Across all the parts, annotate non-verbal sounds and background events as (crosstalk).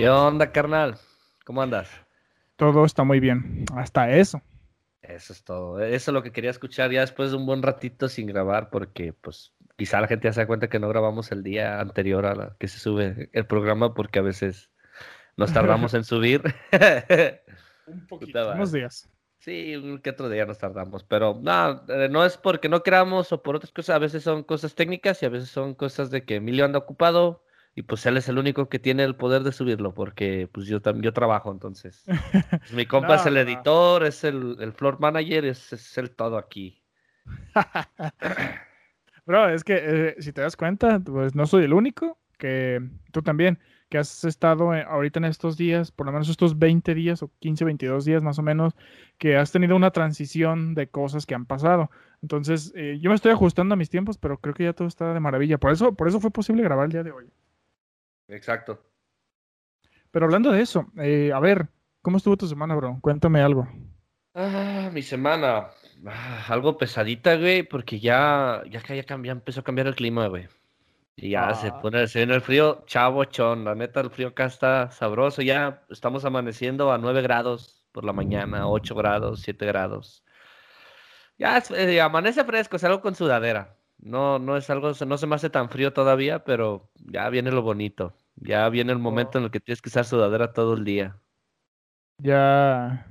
¿Qué onda, carnal? ¿Cómo andas? Todo está muy bien, hasta eso. Eso es todo. Eso es lo que quería escuchar ya después de un buen ratito sin grabar, porque pues quizá la gente ya se da cuenta que no grabamos el día anterior a la que se sube el programa, porque a veces nos tardamos en (laughs) subir. un poquito, unos días. Sí, un que otro día nos tardamos, pero no, eh, no es porque no queramos o por otras cosas, a veces son cosas técnicas y a veces son cosas de que Emilio anda ocupado y pues él es el único que tiene el poder de subirlo porque pues yo también yo trabajo entonces. (laughs) Pues, mi compa es el editor, es el, el floor manager, es, es el todo aquí. (laughs) Bro, es que eh, si te das cuenta, pues no soy el único, que tú también que has estado eh, ahorita en estos días, por lo menos estos 20 días o 15, 22 días más o menos, que has tenido una transición de cosas que han pasado. Entonces, eh, yo me estoy ajustando a mis tiempos, pero creo que ya todo está de maravilla. Por eso, por eso fue posible grabar el día de hoy. Exacto. Pero hablando de eso, eh, a ver, ¿cómo estuvo tu semana, bro? Cuéntame algo. Ah, mi semana. Ah, algo pesadita, güey, porque ya, ya, ya, empezó a cambiar el clima, güey. Y ya se ah. pone, se viene el frío, chavo, chon. La neta, el frío acá está sabroso. Ya estamos amaneciendo a 9 grados por la mañana, 8 grados, 7 grados. Ya eh, amanece fresco, es algo con sudadera. No, no es algo, no se me hace tan frío todavía, pero ya viene lo bonito. Ya viene el momento en el que tienes que usar sudadera todo el día. Ya,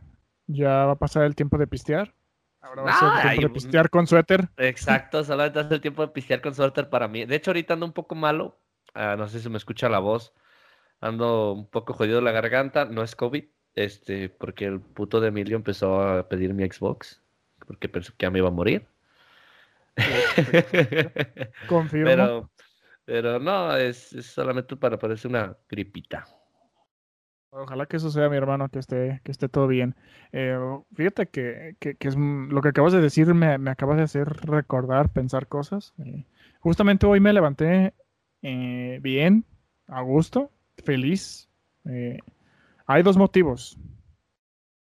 ya va a pasar el tiempo de pistear. Ahora va a ser el tiempo de pistear con suéter. Exacto, solamente es el tiempo de pistear con suéter para mí. De hecho, ahorita ando un poco malo. Ah, no sé si me escucha la voz. Ando un poco jodido la garganta. No es COVID, este, porque el puto de Emilio empezó a pedir mi Xbox. Porque pensó que ya me iba a morir. (laughs) Confirmo. Pero, pero no, es, es solamente para parecer una gripita. Ojalá que eso sea mi hermano, que esté, que esté todo bien. Eh, fíjate que, que, es, lo que acabas de decir me, me, acabas de hacer recordar, pensar cosas. Eh, justamente hoy me levanté eh, bien, a gusto, feliz. hay dos motivos.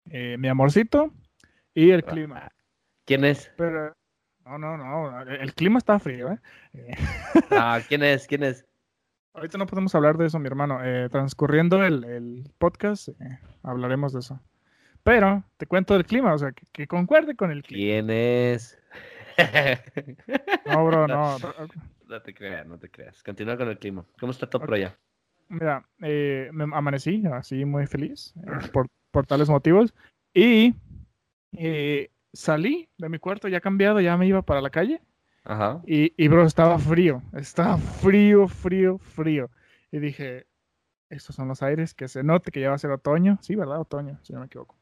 mi amorcito y el clima. ¿Quién es? Pero, no, no, no, el clima está frío, ¿eh? (laughs) ah, ¿quién es? ¿Quién es? Ahorita no podemos hablar de eso, mi hermano. Eh, transcurriendo el, podcast, eh, hablaremos de eso. Pero te cuento del clima, o sea, que, concuerde con el clima. ¿Quién es? no, bro, (laughs) no. No te creas, no te creas. Continúa con el clima. ¿Cómo está todo por allá? Mira, eh, me amanecí así muy feliz por, por, tales motivos. Y salí de mi cuarto ya cambiado, ya me iba para la calle. Ajá. Y, y, bro, estaba frío, estaba frío, frío, frío. Y dije, estos son los aires, que se note que ya va a ser otoño. Sí, ¿verdad? Otoño, si no me equivoco.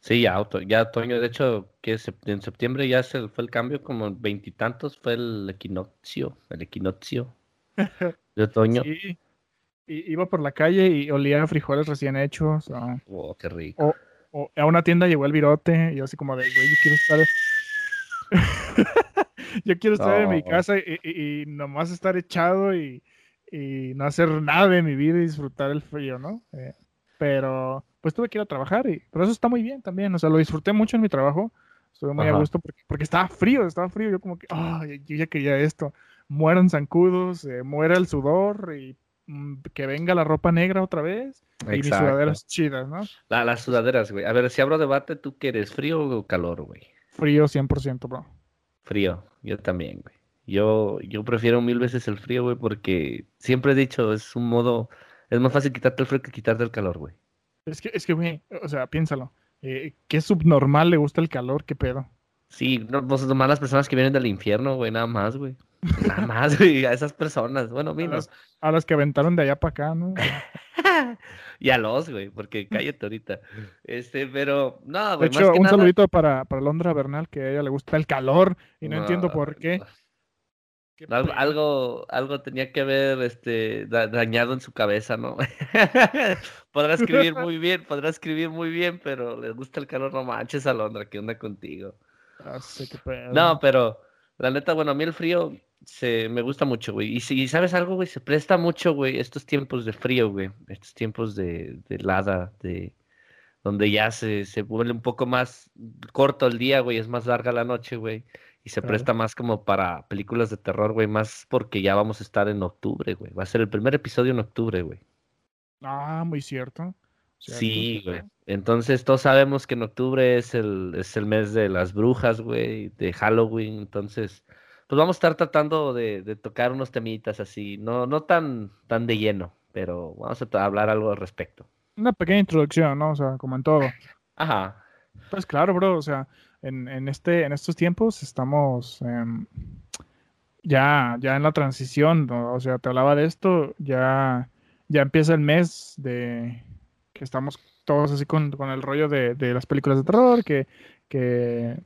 Sí, ya, ya otoño. De hecho, que en septiembre ya se fue el cambio, como veintitantos fue el equinoccio, el equinoccio (laughs) de otoño. Sí. Y iba por la calle y olía frijoles recién hechos. Oh, qué rico. O, a una tienda llegó el virote y yo así como de, güey, yo quiero estar... (laughs) yo quiero estar en mi casa y, nomás estar echado y, no hacer nada de mi vida y disfrutar el frío, ¿no? Eh, pero pues tuve que ir a trabajar y pero eso está muy bien también, o sea, lo disfruté mucho en mi trabajo, estuve muy a gusto porque, estaba frío, estaba frío, yo como que, oh, yo ya quería esto, mueran zancudos, eh, muera el sudor y que venga la ropa negra otra vez y mis sudaderas chidas, ¿no? las sudaderas, güey. A ver, si abro debate, ¿tú quieres frío o calor, güey? Frío 100%, bro. Frío, yo también, güey. Yo, yo prefiero mil veces el frío, güey, porque siempre he dicho, es un modo, es más fácil quitarte el frío que quitarte el calor, güey. Es que, es que, güey, o sea, piénsalo. Eh, ¿Qué subnormal le gusta el calor? ¿Qué pedo? Sí, no, pues nomás las personas que vienen del infierno, güey, nada más, güey. Nada más, güey, a esas personas. Bueno, a A las que aventaron de allá para acá, ¿no? (laughs) y a los, güey, porque cállate ahorita. Este, pero, no, güey. De hecho, un saludito para, para Londra Bernal, que a ella le gusta el calor y no, entiendo por qué. Algo, algo, tenía que haber este, dañado en su cabeza, ¿no? (laughs) podrá escribir muy (laughs) bien, podrá escribir muy bien, pero le gusta el calor, no manches, Alondra, ¿qué onda contigo? Ah, no, pero la neta, bueno, a mí el frío se, me gusta mucho, güey. Y si sabes algo, güey, se presta mucho, güey, estos tiempos de frío, güey. Estos tiempos de, de helada, de donde ya se, se vuelve un poco más corto el día, güey, es más larga la noche, güey. Y se presta más como para películas de terror, güey, más porque ya vamos a estar en octubre, güey. Va a ser el primer episodio en octubre, güey. Ah, muy cierto. Sí, güey. Entonces todos sabemos que en octubre es el, es el mes de las brujas, güey, de Halloween. Entonces, pues vamos a estar tratando de, de, tocar unos temitas así, no, no tan, tan de lleno, pero vamos a hablar algo al respecto. Una pequeña introducción, ¿no? O sea, como en todo. Ajá. Pues claro, bro, o sea, en, en este, en estos tiempos estamos em, ya, ya en la transición, o sea, te hablaba de esto, ya, ya empieza el mes de que estamos todos así con, con el rollo de, de, las películas de terror, que, que,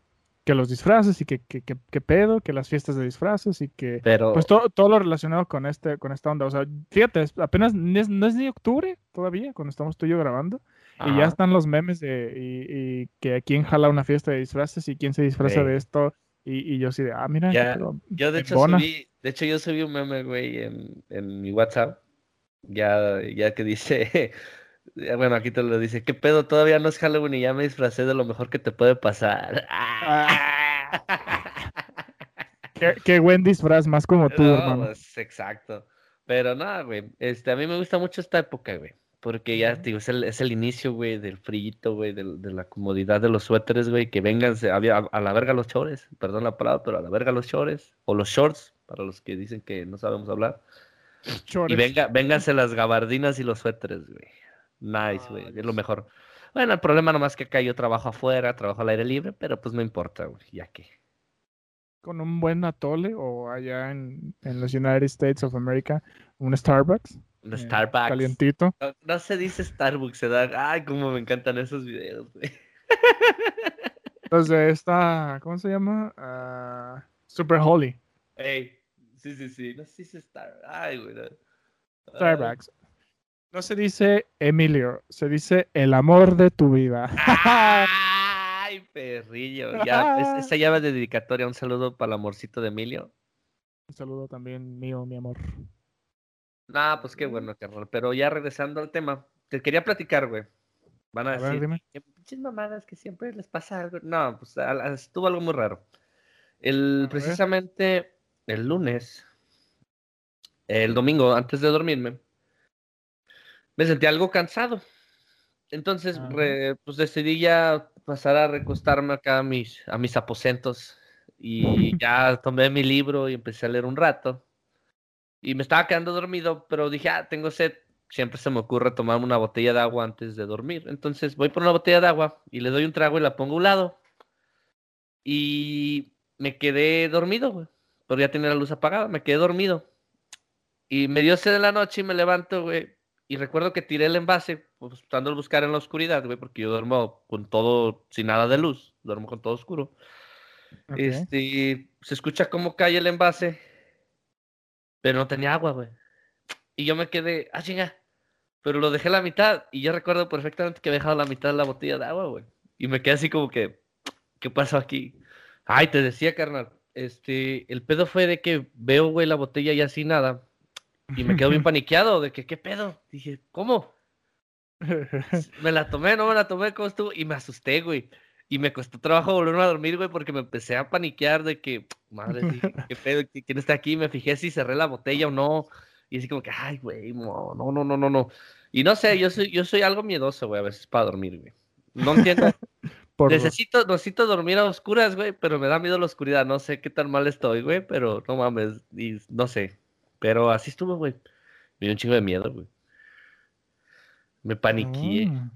que los disfraces y que, que, que, pedo, que las fiestas de disfraces y que Pero... pues todo, todo lo relacionado con este, con esta onda. O sea, fíjate, apenas no es, no es ni octubre todavía, cuando estamos tú y yo grabando. Y ya están los memes de y, y que quién jala una fiesta de disfraces y quién se disfraza de esto. Y, y, yo sí de, ah, mira. Ya, yo de hecho subí, de hecho yo subí un meme, güey, en, en mi WhatsApp. Ya, ya que dice, bueno, aquí te lo dice, ¿qué pedo? Todavía no es Halloween y ya me disfracé de lo mejor que te puede pasar. qué, qué, buen disfraz, más como tú, no, hermano. Pues, exacto. Pero nada, güey, este, a mí me gusta mucho esta época, güey. Porque ya, digo, es el, es el inicio, güey, del frío, güey, de, de, la comodidad de los suéteres, güey, que vengan a, a, la verga los chores, perdón la palabra, pero a la verga los chores, o los shorts, para los que dicen que no sabemos hablar. Chores. Y venga, vénganse las gabardinas y los suéteres, güey. Nice, güey, es lo mejor. Bueno, el problema nomás que acá yo trabajo afuera, trabajo al aire libre, pero pues no importa, güey, ya que. Con un buen atole o allá en, en los United States of America, un Starbucks. Un Starbucks. Calientito. No, no, se dice Starbucks, se da. Ay, cómo me encantan esos videos, güey. (laughs) Entonces, esta. ¿Cómo se llama? Uh, Super Holy. Ey, sí, sí, sí. No se dice Starbucks. Ay, güey. No. Starbucks. No se dice Emilio, se dice el amor de tu vida. (laughs) Ay, perrillo. Ya, (laughs) esa llave de dedicatoria. Un saludo para el amorcito de Emilio. Un saludo también mío, mi amor. Ah, pues qué bueno, carnal. Pero ya regresando al tema, te quería platicar, güey. Van a, a decir, pinches mamadas que siempre les pasa algo. No, pues estuvo algo muy raro. El, precisamente el lunes, el domingo, antes de dormirme, me sentí algo cansado. Entonces, re, pues decidí ya pasar a recostarme acá a mis, a mis aposentos y (laughs) ya tomé mi libro y empecé a leer un rato. Y me estaba quedando dormido, pero dije, ah, tengo sed. Siempre se me ocurre tomarme una botella de agua antes de dormir. Entonces voy por una botella de agua y le doy un trago y la pongo a un lado. Y me quedé dormido, güey. Pero ya tenía la luz apagada, me quedé dormido. Y me dio sed en la noche y me levanto, güey. Y recuerdo que tiré el envase, pues, tratando de buscar en la oscuridad, güey, porque yo duermo con todo, sin nada de luz, duermo con todo oscuro. Okay. Este, se escucha cómo cae el envase pero no tenía agua, güey. Y yo me quedé, ah, chinga. Pero lo dejé a la mitad y yo recuerdo perfectamente que había dejado la mitad de la botella de agua, güey. Y me quedé así como que, ¿qué pasó aquí? Ay, te decía, carnal. Este, el pedo fue de que veo, güey, la botella y así nada. Y me quedo bien (laughs) paniqueado de que, ¿qué pedo? Dije, ¿cómo? Me la tomé, no me la tomé, ¿cómo estuvo? Y me asusté, güey. Y me costó trabajo volverme a dormir, güey, porque me empecé a paniquear de que, (tsk) madre, (laughs) qué pedo, quién está aquí. Me fijé si cerré la botella o no. Y así como que, ay, güey, no, no, no, no, no, no. Y no sé, yo soy, yo soy algo miedoso, güey, a veces para dormir, güey. No entiendo. (laughs) necesito, necesito dormir a oscuras, güey, pero me da miedo la oscuridad. No sé qué tan mal estoy, güey, pero no mames, y no sé. Pero así estuvo, güey. Me dio un chingo de miedo, güey. Me paniqué. Oh.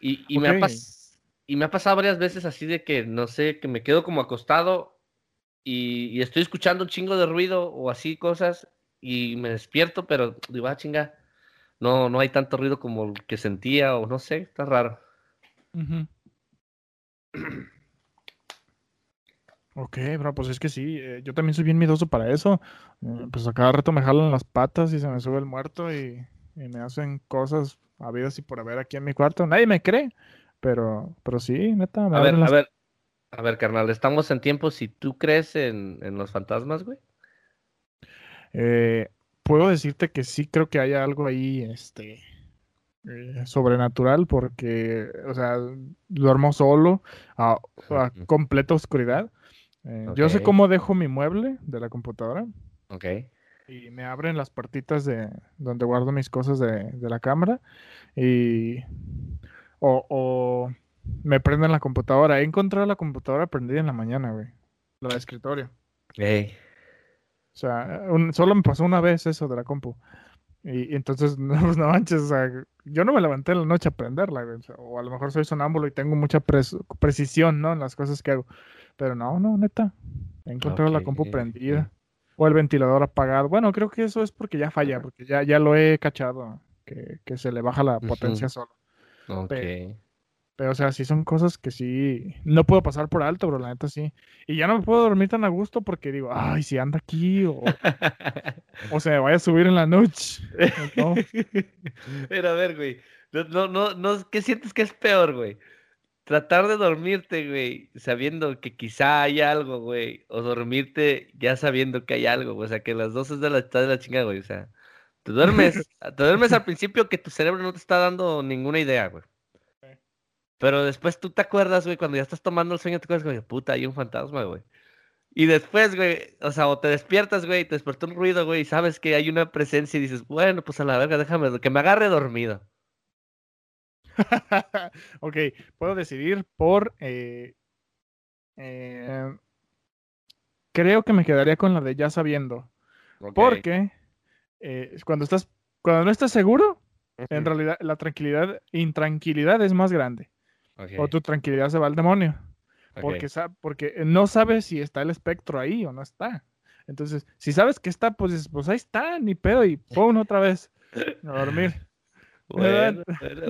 Y, y okay. me ha pasado y me ha pasado varias veces así de que, no sé, que me quedo como acostado y, y, estoy escuchando un chingo de ruido o así cosas y me despierto, pero digo, ah, chinga, no, no hay tanto ruido como el que sentía o no sé, está raro. Uh (clears throat) -huh. Ok, bro, pues es que sí, eh, yo también soy bien miedoso para eso. Eh, pues a cada rato me jalan las patas y se me sube el muerto y, y me hacen cosas habidas y por haber aquí en mi cuarto. Nadie me cree, pero, pero sí, neta. a ver, las... a ver, a ver, carnal, estamos en tiempos si tú crees en, en los fantasmas, güey. Eh, puedo decirte que sí creo que hay algo ahí, este, sobrenatural, porque, o sea, duermo solo, a, a completa oscuridad. Eh, okay. Yo sé cómo dejo mi mueble de la computadora. Ok. y me abren las puertitas de donde guardo mis cosas de, la cámara y o, me prenden la computadora. He encontrado la computadora prendida en la mañana, güey. La de escritorio. O sea, solo me pasó una vez eso de la compu. Y, entonces, (laughs) no, pues, no manches, o sea, yo no me levanté en la noche a prenderla, o, a lo mejor soy sonámbulo y tengo mucha precisión, ¿no? En las cosas que hago. Pero no, no, neta. He encontrado la compu prendida. O el ventilador apagado. Bueno, creo que eso es porque ya falla, porque ya, ya lo he cachado, que, se le baja la potencia solo. Ok. Pero, o sea, sí son cosas que sí. No puedo pasar por alto, bro, la neta sí. Y ya no me puedo dormir tan a gusto porque digo, ay, si anda aquí o, o se me vaya a subir en la noche. (laughs) No. Pero a ver, güey. No, no, no, ¿qué sientes que es peor, güey? Tratar de dormirte, güey, sabiendo que quizá hay algo, güey. O dormirte ya sabiendo que hay algo, güey. O sea, que las dos es de la, de la chingada, güey. O sea, te duermes, (laughs) te duermes al principio que tu cerebro no te está dando ninguna idea, güey. Pero después tú te acuerdas, güey, cuando ya estás tomando el sueño, te acuerdas, güey, puta, hay un fantasma, güey. Y después, güey, o sea, o te despiertas, güey, te despertó un ruido, güey, y sabes que hay una presencia y dices, bueno, pues a la verga, déjame, que me agarre dormido. (laughs) ok, puedo decidir por... Eh, eh, creo que me quedaría con la de ya sabiendo. Porque eh, cuando estás, cuando no estás seguro, en realidad la tranquilidad, intranquilidad es más grande. O tu tranquilidad se va al demonio. Porque, porque no sabes si está el espectro ahí o no está. Entonces, si sabes que está, pues, pues ahí está, ni pedo, y (laughs) pon otra vez a dormir. (laughs) Bueno,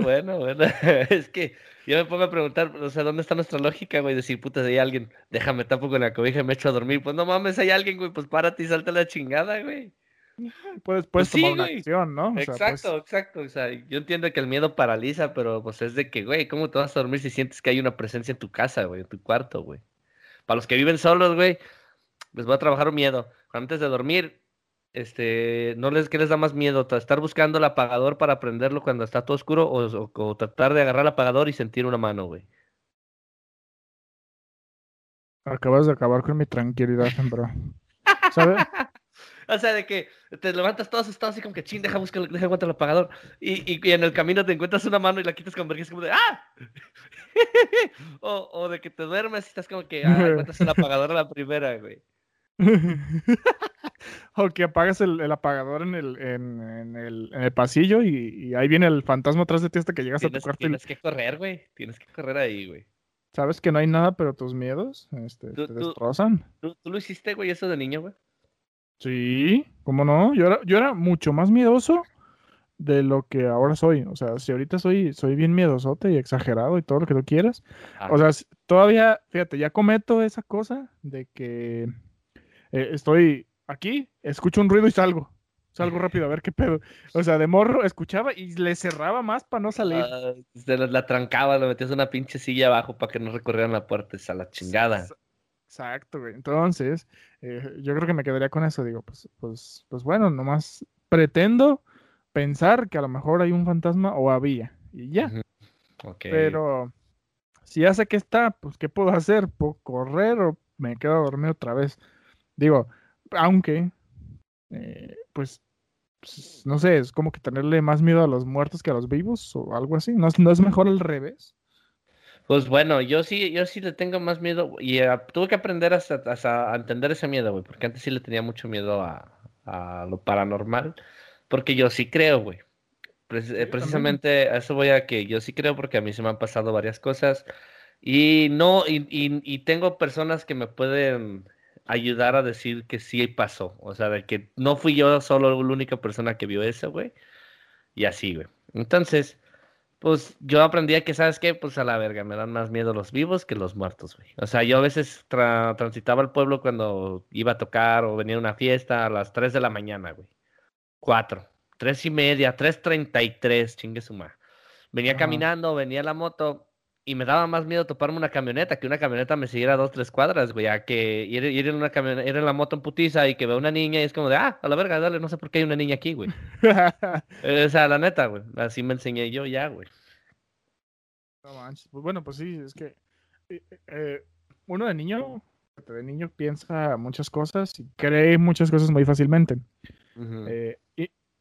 bueno, bueno, (laughs) Es que yo me pongo a preguntar, o sea, ¿dónde está nuestra lógica, güey? Decir, puta, si hay alguien, déjame tapo con la cobija y me echo a dormir. Pues no mames, hay alguien, güey, pues párate y salta la chingada, güey. Puedes, puedes pues tomar una acción, ¿no? exacto, pues exacto. O sea, yo entiendo que el miedo paraliza, pero pues es de que, güey, ¿cómo te vas a dormir si sientes que hay una presencia en tu casa, güey, en tu cuarto, güey? Para los que viven solos, güey, les va a trabajar un miedo. Antes de dormir, este, ¿no les, qué les da más miedo? ¿Estar buscando el apagador para prenderlo cuando está todo oscuro o, o tratar de agarrar el apagador y sentir una mano, güey? Acabas de acabar con mi tranquilidad, bro. ¿Sabes? (laughs) O sea, de que te levantas todo asustado, así como que ching, deja buscar, deja encuentrar el apagador. Y, y, en el camino te encuentras una mano y la quitas con vergüenza, como de ¡ah! (laughs) o, o, de que te duermes y estás como que ¡ah! Encuentras el apagador a la primera, güey. (laughs) o que apagas el, el apagador en el, en, en, el, en el pasillo y, y, ahí viene el fantasma atrás de ti hasta que llegas a tu cuarto. Tienes que correr, güey. Tienes que correr ahí, güey. Sabes que no hay nada, pero tus miedos este, te destrozan. ¿tú, ¿tú, lo hiciste, güey, eso de niño, güey? Sí, ¿cómo no? Yo era, yo era mucho más miedoso de lo que ahora soy. O sea, si ahorita soy, soy bien miedosote y exagerado y todo lo que tú quieras. Ah. O sea, todavía, fíjate, ya cometo esa cosa de que eh, estoy aquí, escucho un ruido y salgo. Salgo rápido a ver qué pedo. O sea, de morro escuchaba y le cerraba más para no salir. Ah, la, trancaba, le metías una pinche silla abajo para que no recorrieran la puerta. Esa la chingada. Exacto, güey. Entonces, eh, yo creo que me quedaría con eso. Digo, pues, pues, pues bueno, nomás pretendo pensar que a lo mejor hay un fantasma o había. Y ya. Pero si ya sé que está, pues ¿qué puedo hacer? ¿Puedo correr o me quedo a dormir otra vez? Digo, aunque, eh, pues, pues, no sé, es como que tenerle más miedo a los muertos que a los vivos o algo así. ¿No, no es mejor al revés? Pues bueno, yo sí, yo sí le tengo más miedo y eh, tuve que aprender hasta, a entender ese miedo, güey, porque antes sí le tenía mucho miedo a, lo paranormal, porque yo sí creo, güey. Eh, precisamente a eso voy a que yo sí creo porque a mí se me han pasado varias cosas y no, y, y, tengo personas que me pueden ayudar a decir que sí pasó, o sea, de que no fui yo solo la única persona que vio eso, güey, y así, güey. Entonces, pues yo aprendí que, ¿sabes qué? Pues a la verga, me dan más miedo los vivos que los muertos, güey. O sea, yo a veces transitaba el pueblo cuando iba a tocar o venía a una fiesta a las 3 de la mañana, güey. 4, 3 y media, 3.33, chingue su. Venía caminando, venía la moto y me daba más miedo toparme una camioneta, que una camioneta me siguiera dos, tres cuadras, güey, a que ir, ir en una camioneta, ir en la moto en putiza y que vea una niña y es como de, ah, a la verga, dale, no sé por qué hay una niña aquí, güey. (laughs) o sea, la neta, güey, así me enseñé yo ya, güey. No manches, pues bueno, pues sí, es que eh, eh, uno de niño, de niño piensa muchas cosas y cree muchas cosas muy fácilmente. Eh,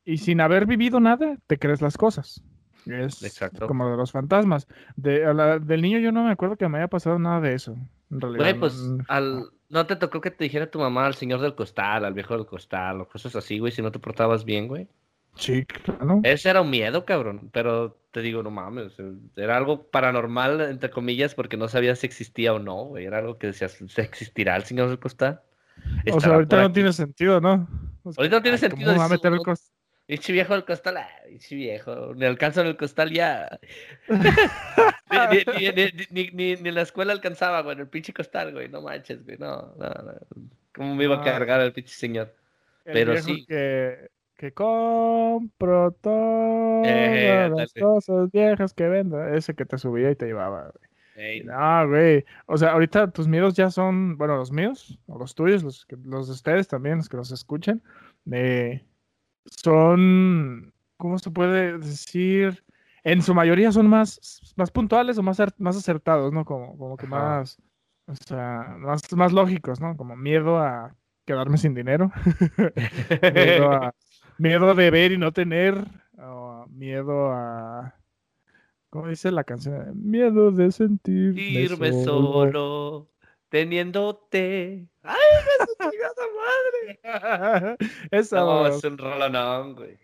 y, sin haber vivido nada, te crees las cosas. Es Exacto. como de los fantasmas. De, del niño yo no me acuerdo que me haya pasado nada de eso. En realidad. Güey, pues al, no te tocó que te dijera tu mamá al señor del costal, al viejo del costal, o cosas así, güey, si no te portabas bien, güey. Sí, claro. Ese era un miedo, cabrón. Pero te digo, no mames. Era algo paranormal, entre comillas, porque no sabías si existía o no, güey. Era algo que decías, ¿se existirá el señor del costal? O sea, ahorita no tiene sentido, ¿no? ahorita no tiene sentido. ¿Cómo va a meter el costal? Ichi viejo del costal, ah, viejo, ni alcanzo en el costal ya. (laughs) ni, ni, ni, en la escuela alcanzaba, güey, el pinche costal, güey, no manches, güey, no, no, no. ¿Cómo me iba a cargar el pinche señor? Pero sí. Que, compro todas eh, las cosas viejas que venda, ese que te subía y te llevaba, güey. No, güey. O sea, ahorita tus miedos ya son, bueno, los míos, o los tuyos, los, los de ustedes también, los que nos escuchan, de son, ¿cómo se puede decir? En su mayoría son más, más puntuales o más, más acertados, ¿no? Como, como que más, o sea, más, más lógicos, ¿no? Como miedo a quedarme sin dinero, (laughs) miedo, a, (laughs) miedo de ver y no tener, o miedo a... ¿Cómo dice la canción? Miedo de sentir. Irme solo teniéndote. ¡Ay, me madre! (laughs) Esa no, es un rolonón, güey.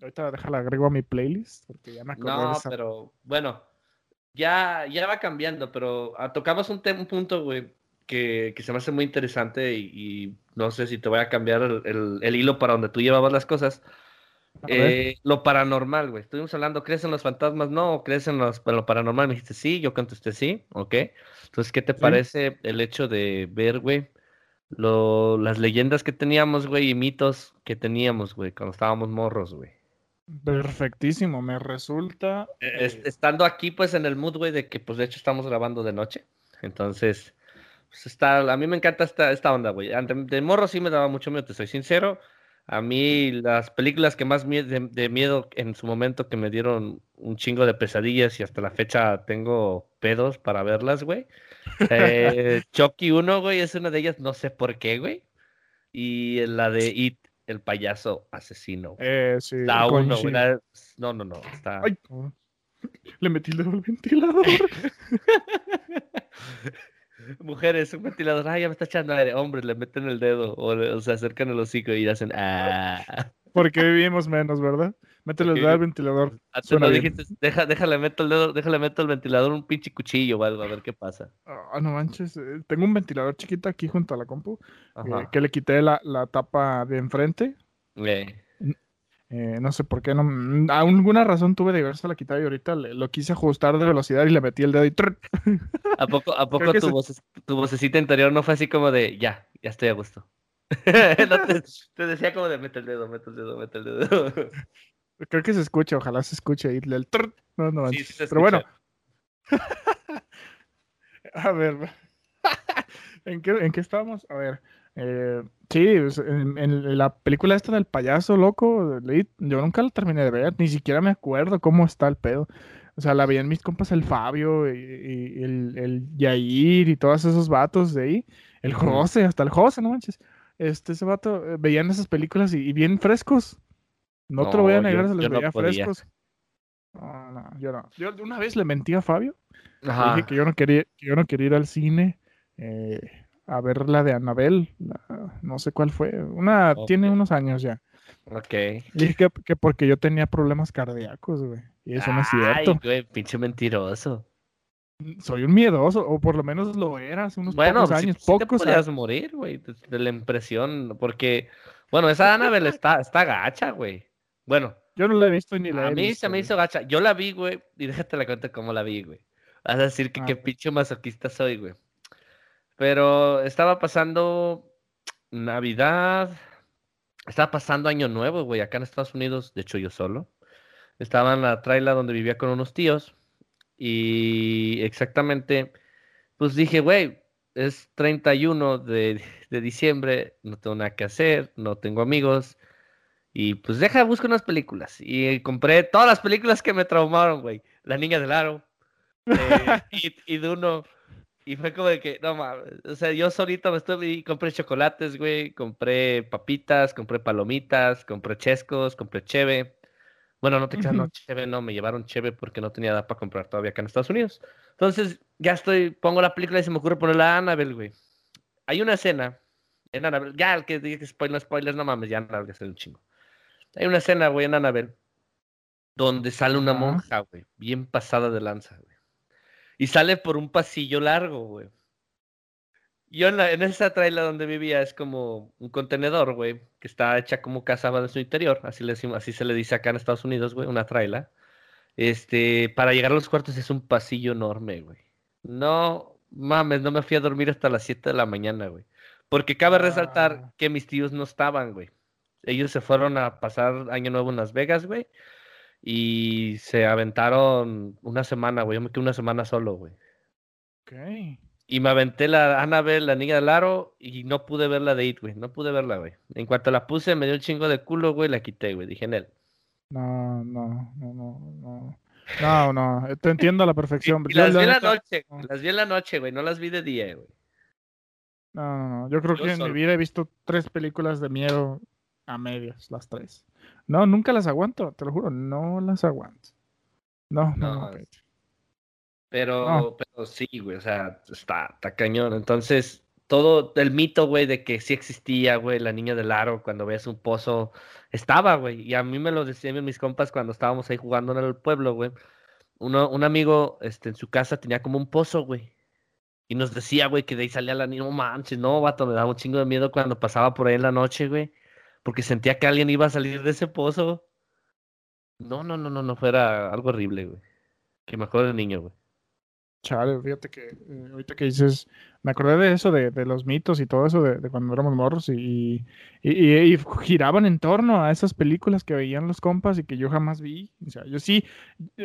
Ahorita déjala agrego a mi playlist porque ya me No, pero bueno, ya, ya va cambiando, pero ah, tocamos un, un punto, güey, que, que, se me hace muy interesante y, no sé si te voy a cambiar el, el, hilo para donde tú llevabas las cosas. Eh, lo paranormal, güey. Estuvimos hablando, ¿crees en los fantasmas? No, ¿crees en, los, en lo paranormal? Me dijiste sí, yo contesté sí, ok. Entonces, ¿qué te parece el hecho de ver, güey, las leyendas que teníamos, güey, y mitos que teníamos, güey, cuando estábamos morros, güey? Perfectísimo, me resulta. E, eh, estando aquí, pues, en el mood, güey, de que, pues, de hecho, estamos grabando de noche. Entonces, pues, está, a mí me encanta esta, esta onda, güey. De morro sí me daba mucho miedo, te soy sincero. A mí las películas que más de, miedo en su momento que me dieron un chingo de pesadillas y hasta la fecha tengo pedos para verlas, güey. Eh, (laughs) Chucky 1, güey, es una de ellas, no sé por qué, güey. Y la de It, el payaso asesino. Eh, sí, la 1, güey. No, no, no. Está... le metí el dedo al ventilador. (laughs) Mujeres, un ventilador, ay, ya me está echando aire. Hombres, le meten el dedo o, se acercan el hocico y hacen ah. (laughs) Porque vivimos menos, ¿verdad? Métele el dedo al ventilador. Ah, no dijiste, deja, déjale meto el dedo, déjale meto el ventilador un pinche cuchillo o algo, a ver qué pasa. Ah, no manches. Eh, tengo un ventilador chiquito aquí junto a la compu. Eh, que le quité la, la tapa de enfrente. Eh. Eh, no sé por qué, no, mm, alguna razón tuve de haberse la quitar y ahorita lo quise ajustar de velocidad y le metí el dedo y... (laughs) ¿A poco, a poco tu, tu, vocecita interior no fue así como de, ya, ya estoy a gusto? (laughs) te, decía como de, mete el dedo, mete el dedo, mete el dedo. (laughs) Creo que se escucha, ojalá se escuche ahí el... No, no, sí, Pero bueno. a ver, ¿En qué, ¿en qué estamos? A ver. Eh, sí, en, la película esta del payaso loco, yo nunca la terminé de ver, ni siquiera me acuerdo cómo está el pedo. O sea, la veían mis compas el Fabio y, el, el, Yair y todos esos vatos de ahí. El José, hasta el José, no manches. Este, ese vato, eh, veían esas películas y, bien frescos. No, te lo voy a negar, se les veía frescos. No, no, yo no. Yo una vez le mentí a Fabio. Dije que yo no quería, que yo no quería ir al cine. Eh, a ver la de Anabel, no sé cuál fue, una, tiene unos años ya. Ok. Y que, que porque yo tenía problemas cardíacos, güey. Y eso no es cierto. Ay, güey, pinche mentiroso. Soy un miedoso, o por lo menos lo era hace unos bueno, pocos años. pocos te podías morir, güey, de, la impresión, porque, bueno, esa Anabel está, está gacha, güey. Bueno. Yo no la he visto ni la he visto. A mí se me hizo gacha. Yo la vi, güey, y (laughs) déjate la cuenta cómo la vi, güey. Vas a decir que ah, qué pinche masoquista soy, güey. Pero estaba pasando Navidad, estaba pasando Año Nuevo, güey, acá en Estados Unidos, de hecho yo solo. Estaba en la traila donde vivía con unos tíos y exactamente, pues dije, güey, es 31 de, de diciembre, no tengo nada que hacer, no tengo amigos. Y pues deja, busco unas películas. Y compré todas las películas que me traumaron, güey. La Niña del Aro, eh, y, y de uno Y fue como de que, no mames, o sea, yo solito me estuve y compré chocolates, güey, compré papitas, compré palomitas, compré chescos, compré cheve. Bueno, no te quedas, no, cheve no, me llevaron cheve porque no tenía nada para comprar todavía acá en Estados Unidos. Entonces, ya estoy, pongo la película y se me ocurre ponerla a Annabelle, güey. Hay una escena en Annabelle, ya el que diga que spoilers, spoilers, no mames, ya Annabelle es un chingo. Hay una escena, güey, en Annabelle, donde sale una monja, güey, bien pasada de lanza, güey. Y sale por un pasillo largo, güey. Yo en, en esa traila donde vivía es como un contenedor, güey, que está hecha como casa de su interior, así, le decimos, así se le dice acá en Estados Unidos, güey, una traila. Este, para llegar a los cuartos es un pasillo enorme, güey. No mames, no me fui a dormir hasta las 7 de la mañana, güey. Porque cabe resaltar Ah. que mis tíos no estaban, güey. Ellos se fueron a pasar Año Nuevo en Las Vegas, güey. Y se aventaron una semana, güey. Yo me quedé una semana solo, güey. Ok. Y me aventé la Annabelle, la niña del aro, y no pude ver la de It, güey. No pude verla, güey. En cuanto la puse, me dio un chingo de culo, güey, la quité, güey. Dije en él. No, no, no, no, no. No, no, te entiendo a la (laughs) perfección. Y las la vi en la noche, no. las vi en la noche, güey. No las vi de día, güey. No, no, no. Yo creo Yo que en mi solo. vida he visto tres películas de miedo a medias, las tres. No, nunca las aguanto, te lo juro, no las aguanto. No, no, No. Pero, No. pero sí, güey, o sea, está, está cañón. Entonces, todo el mito, güey, de que sí existía, güey, la niña del aro cuando veías un pozo, estaba, güey. Y a mí me lo decían mis compas cuando estábamos ahí jugando en el pueblo, güey. Uno, un amigo, este, en su casa tenía como un pozo, güey. Y nos decía, güey, que de ahí salía la niña, no manches, no, vato, me daba un chingo de miedo cuando pasaba por ahí en la noche, güey. Porque sentía que alguien iba a salir de ese pozo. No, no, no, no, no fuera algo horrible, güey. Que mejor de niño, güey. Chale, fíjate que eh, ahorita que dices, me acordé de eso, de, de los mitos y todo eso de, de cuando éramos morros y, y, y- y (laughs) giraban en torno a esas películas que veían los compas y que yo jamás vi. O sea, yo sí,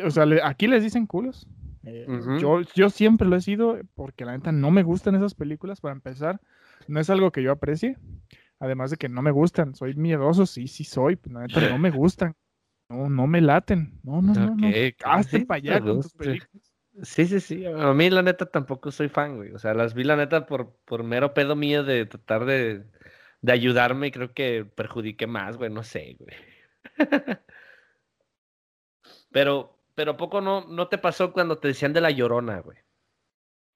o sea, le- aquí les dicen culos. Eh, yo, yo siempre lo he sido porque la neta no me gustan esas películas, para empezar, no es algo que yo aprecie. Además de que no me gustan, soy miedoso, sí, sí soy, pero la neta no me (laughs) gustan. No, no me laten. No, no, no, no. Ok, ok, Hazte sí, para allá con tus películas. Sí, sí, sí. A mí, la neta, tampoco soy fan, güey. O sea, las vi, la neta, por, por mero pedo mío de tratar de, de ayudarme y creo que perjudiqué más, güey. No sé, güey. (laughs) Pero, pero poco no, no te pasó cuando te decían de la llorona, güey.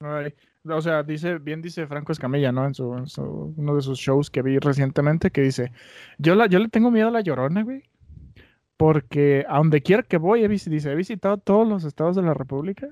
Ay, o sea, dice, bien dice Franco Escamilla, ¿no? En, su, en su- uno de sus shows que vi recientemente, que dice, yo, la, yo le tengo miedo a la llorona, güey, porque a donde quiera que voy, he, dice, he visitado todos los estados de la República,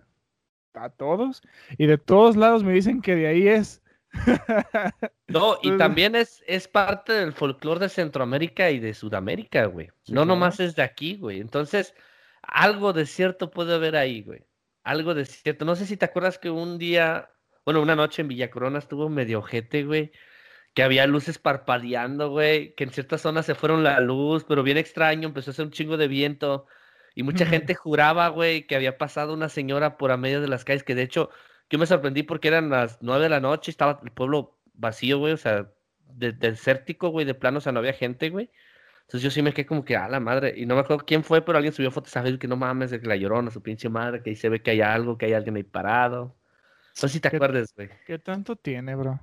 a todos, y de todos lados me dicen que de ahí es. (laughs) No, y también es, es parte del folclore de Centroamérica y de Sudamérica, güey. Sí, no claro. nomás es de aquí, güey. Entonces, algo de cierto puede haber ahí, güey. Algo de cierto. No sé si te acuerdas que un día, bueno, una noche en Villa Corona estuvo medio ojete, güey. Que había luces parpadeando, güey. Que en ciertas zonas se fueron la luz, pero bien extraño, empezó a hacer un chingo de viento. Y mucha gente juraba, güey, que había pasado una señora por a medio de las calles, que de hecho yo me sorprendí porque eran las nueve de la noche, estaba el pueblo vacío, güey, o sea, de- desértico, güey, de plano, o sea, no había gente, güey. Entonces yo sí me quedé como que, a la madre, y no me acuerdo quién fue, pero alguien subió fotos a Facebook que no mames, de que la llorona, su pinche madre, que ahí se ve que hay algo, que hay alguien ahí parado. No sé si te ¿Qué- acuerdas, güey. ¿Qué tanto tiene, bro?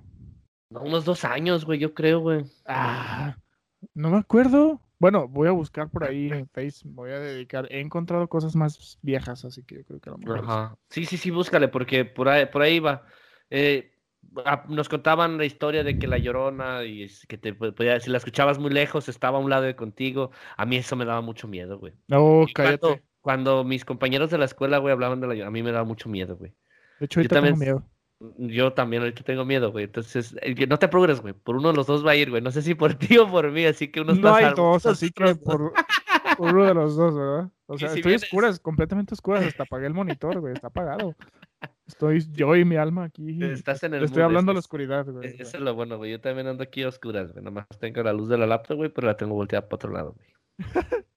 No, unos dos años, güey, yo creo, güey. Ah, no me acuerdo. Bueno, voy a buscar por ahí en Face, voy a dedicar, he encontrado cosas más viejas, así que yo creo que a lo mejor... sí. Ajá. Sí, sí, sí, búscale, porque por ahí, por ahí va. Eh, ah, nos contaban la historia de que la llorona y que te po- podía, si la escuchabas muy lejos, estaba a un lado de contigo. A mí eso me daba mucho miedo, güey. No, Y cállate. Cuando, cuando mis compañeros de la escuela, güey, hablaban de la llorona, a mí me daba mucho miedo, güey. De hecho, yo ahorita tengo también- miedo. Yo también ahorita tengo miedo, güey. Entonces, eh, no te apures, güey. Por uno de los dos va a ir, güey. No sé si por (laughs) ti o por mí, así que uno está No hay dos, así (laughs) que por, por uno de los dos, ¿verdad? (laughs) O sea, si estoy vienes- oscuras, completamente oscuras. Hasta apagué el monitor, güey. Está apagado. Estoy yo y mi alma aquí. Estás en el estoy hablando a la oscuridad, güey. E- Eso es lo bueno, güey. Yo también ando aquí a oscuras, güey. Nomás tengo la luz de la laptop, güey, pero la tengo volteada para otro lado, güey. (laughs)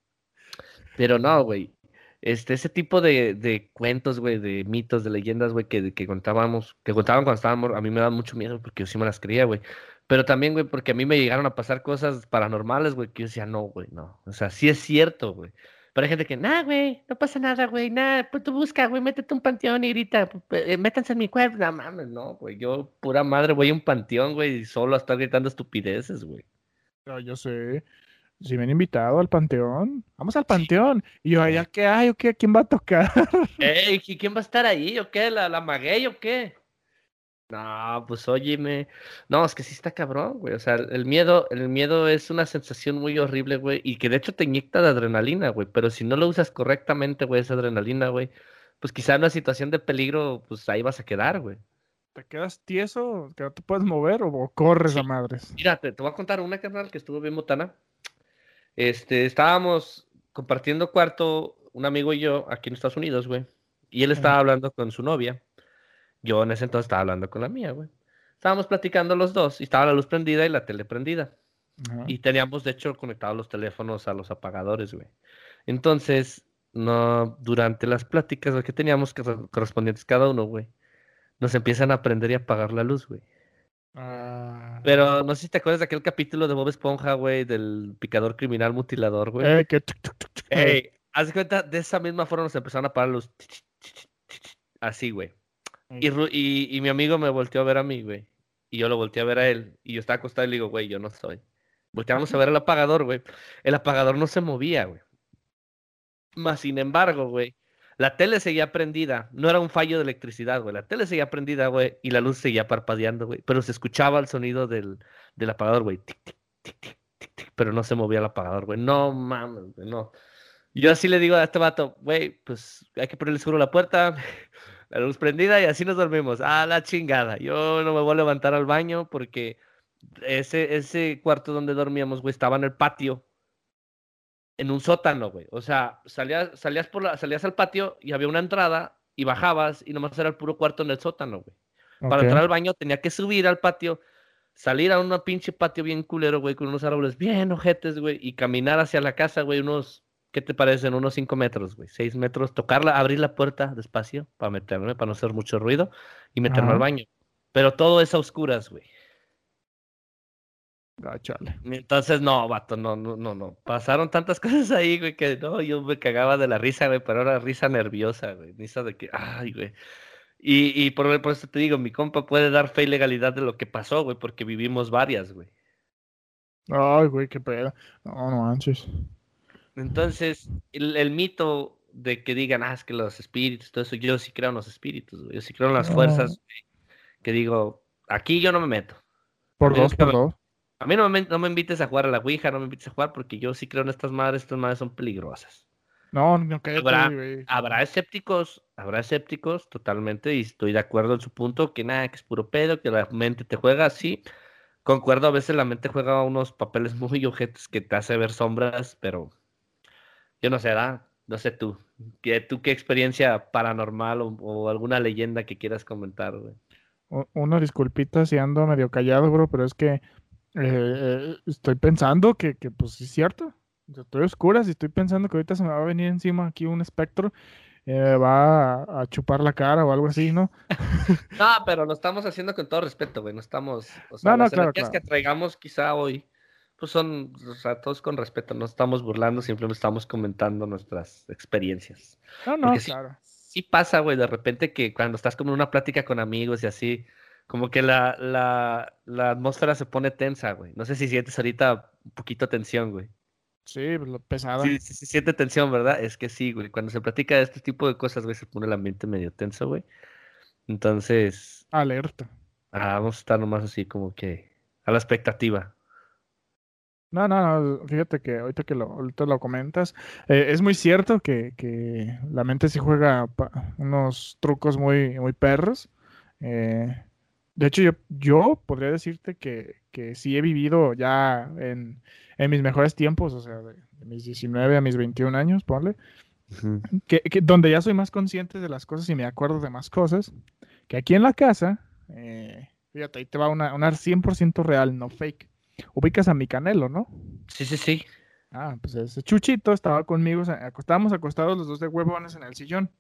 Pero no, güey. Este, ese tipo de, de cuentos, güey, de mitos, de leyendas, güey, que, que contábamos, que contaban cuando estábamos, a mí me da mucho miedo porque yo sí me las creía, güey. Pero también, güey, porque a mí me llegaron a pasar cosas paranormales, güey, que yo decía, no, güey, no. O sea, sí es cierto, güey. Pero hay gente que, nah, güey, no pasa nada, güey, nada, pues tú busca, güey, métete un panteón y grita, eh, métanse en mi cuerpo. No mames, no, güey, yo, pura madre, voy a un panteón, güey, y solo a estar gritando estupideces, güey. No, yo sé. Si me han invitado al panteón, vamos al panteón. Y yo, ¿allá qué hay o qué? ¿Quién va a tocar? Ey, ¿quién va a estar ahí o qué? ¿La, la maguey o qué? No, pues óyeme. No, es que sí está cabrón, güey. O sea, el miedo, el miedo es una sensación muy horrible, güey. Y que de hecho te inyecta de adrenalina, güey. Pero si no lo usas correctamente, güey, esa adrenalina, güey, pues quizá en una situación de peligro, pues ahí vas a quedar, güey. ¿Te quedas tieso, que no te puedes mover o, corres a madres? Mira, te, voy a contar una carnal que estuvo bien botana. Este, estábamos compartiendo cuarto, un amigo y yo, aquí en Estados Unidos, güey. Y él estaba hablando con su novia. Yo en ese entonces estaba hablando con la mía, güey. Estábamos platicando los dos y estaba la luz prendida y la tele prendida. Y teníamos, de hecho, conectados los teléfonos a los apagadores, güey. Entonces, no, durante las pláticas que teníamos que correspondientes cada uno, güey, nos empiezan a prender y apagar la luz, güey. Ah. Pero no sé si te acuerdas de aquel capítulo de Bob Esponja, güey, del picador criminal mutilador, güey. Eh, Ey, haz cuenta, de esa misma forma nos empezaron a apagar los... Así, güey. Y, mi amigo me volteó a ver a mí, güey. Y yo lo volteé a ver a él. Y yo estaba acostado y le digo, güey, yo no soy. Volteamos a ver el apagador, güey. El apagador no se movía, güey. Más sin embargo, güey, la tele seguía prendida. No era un fallo de electricidad, güey. La tele seguía prendida, güey. Y la luz seguía parpadeando, güey. Pero se escuchaba el sonido del, del apagador, güey. Tic, tic, tic, tic, tic. Pero no se movía el apagador, güey. No mames, güey, no. Yo así le digo a este vato, güey, pues hay que ponerle seguro la puerta la luz prendida y así nos dormimos. A la chingada. Yo no me voy a levantar al baño porque ese, ese cuarto donde dormíamos, güey, estaba en el patio. En un sótano, güey. O sea, salías, salías, por la, salías al patio y había una entrada y bajabas y nomás era el puro cuarto en el sótano, güey. Para entrar al baño tenía que subir al patio, salir a un pinche patio bien culero, güey, con unos árboles bien ojetes, güey, y caminar hacia la casa, güey, unos ¿qué te parecen? Unos 5 metros, güey, 6 metros, tocarla, abrir la puerta despacio para meterme, para no hacer mucho ruido y meterme al baño. Pero todo es a oscuras, güey. Ah, Entonces, no, vato, no, no, no, no. Pasaron tantas (laughs) cosas ahí, güey, que no, yo me cagaba de la risa, güey, pero era risa nerviosa, güey. Risa de que, ay, güey. Y, y por, por eso te digo, mi compa puede dar fe y legalidad de lo que pasó, güey, porque vivimos varias, güey. Ay, güey, qué pena. No, no manches. Entonces, el, mito de que digan, ah, es que los espíritus, todo eso, yo sí creo en los espíritus, yo sí creo en las fuerzas, que digo, aquí yo no me meto. Por dos, por dos. A mí no me, no me invites a jugar a la Ouija, no me invites a jugar porque yo sí creo en estas madres, estas madres son peligrosas. No, no cállate, habrá, habrá escépticos, habrá escépticos totalmente, y estoy de acuerdo en su punto, que nada, que es puro pedo, que la mente te juega así. Concuerdo, a veces la mente juega unos papeles (laughs) muy objetos que te hace ver sombras, pero yo no sé, No sé tú. ¿Qué, ¿Tú qué experiencia paranormal o, alguna leyenda que quieras comentar, güey? Una disculpita si ando medio callado, bro, pero es que eh, eh, estoy pensando que, que, pues es cierto. Estoy oscura y estoy pensando que ahorita se me va a venir encima aquí un espectro. Eh, va a, chupar la cara o algo así, ¿no? (laughs) no, pero lo estamos haciendo con todo respeto, güey. No estamos. O sea, no, no, claro, que traigamos quizá hoy pues son, o sea, todos con respeto, no estamos burlando, simplemente estamos comentando nuestras experiencias. No, no, claro. Sí, pasa, güey, de repente que cuando estás como en una plática con amigos y así, como que la, la, la atmósfera se pone tensa, güey. No sé si sientes ahorita un poquito tensión, güey. Sí, pesada. Sí, sí, sí, siente tensión, ¿verdad? Es que sí, güey. Cuando se platica de este tipo de cosas, güey, se pone el ambiente medio tenso, güey. Entonces. Alerta. Ah, vamos a estar nomás así como que a la expectativa. No, no, no, fíjate que ahorita que lo, ahorita lo comentas, eh, es muy cierto que, que, la mente sí juega unos trucos muy, muy perros. Eh, de hecho, yo, yo podría decirte que, que sí he vivido ya en, en mis mejores tiempos, o sea, de, mis 19 a mis 21 años, ponle, que, que, donde ya soy más consciente de las cosas y me acuerdo de más cosas, que aquí en la casa, eh, fíjate, ahí te va una, una 100% real, no fake ubicas a mi Canelo, ¿no? Sí, sí, sí. Ah, pues ese Chuchito estaba conmigo, estábamos acostados los dos de huevones en el sillón.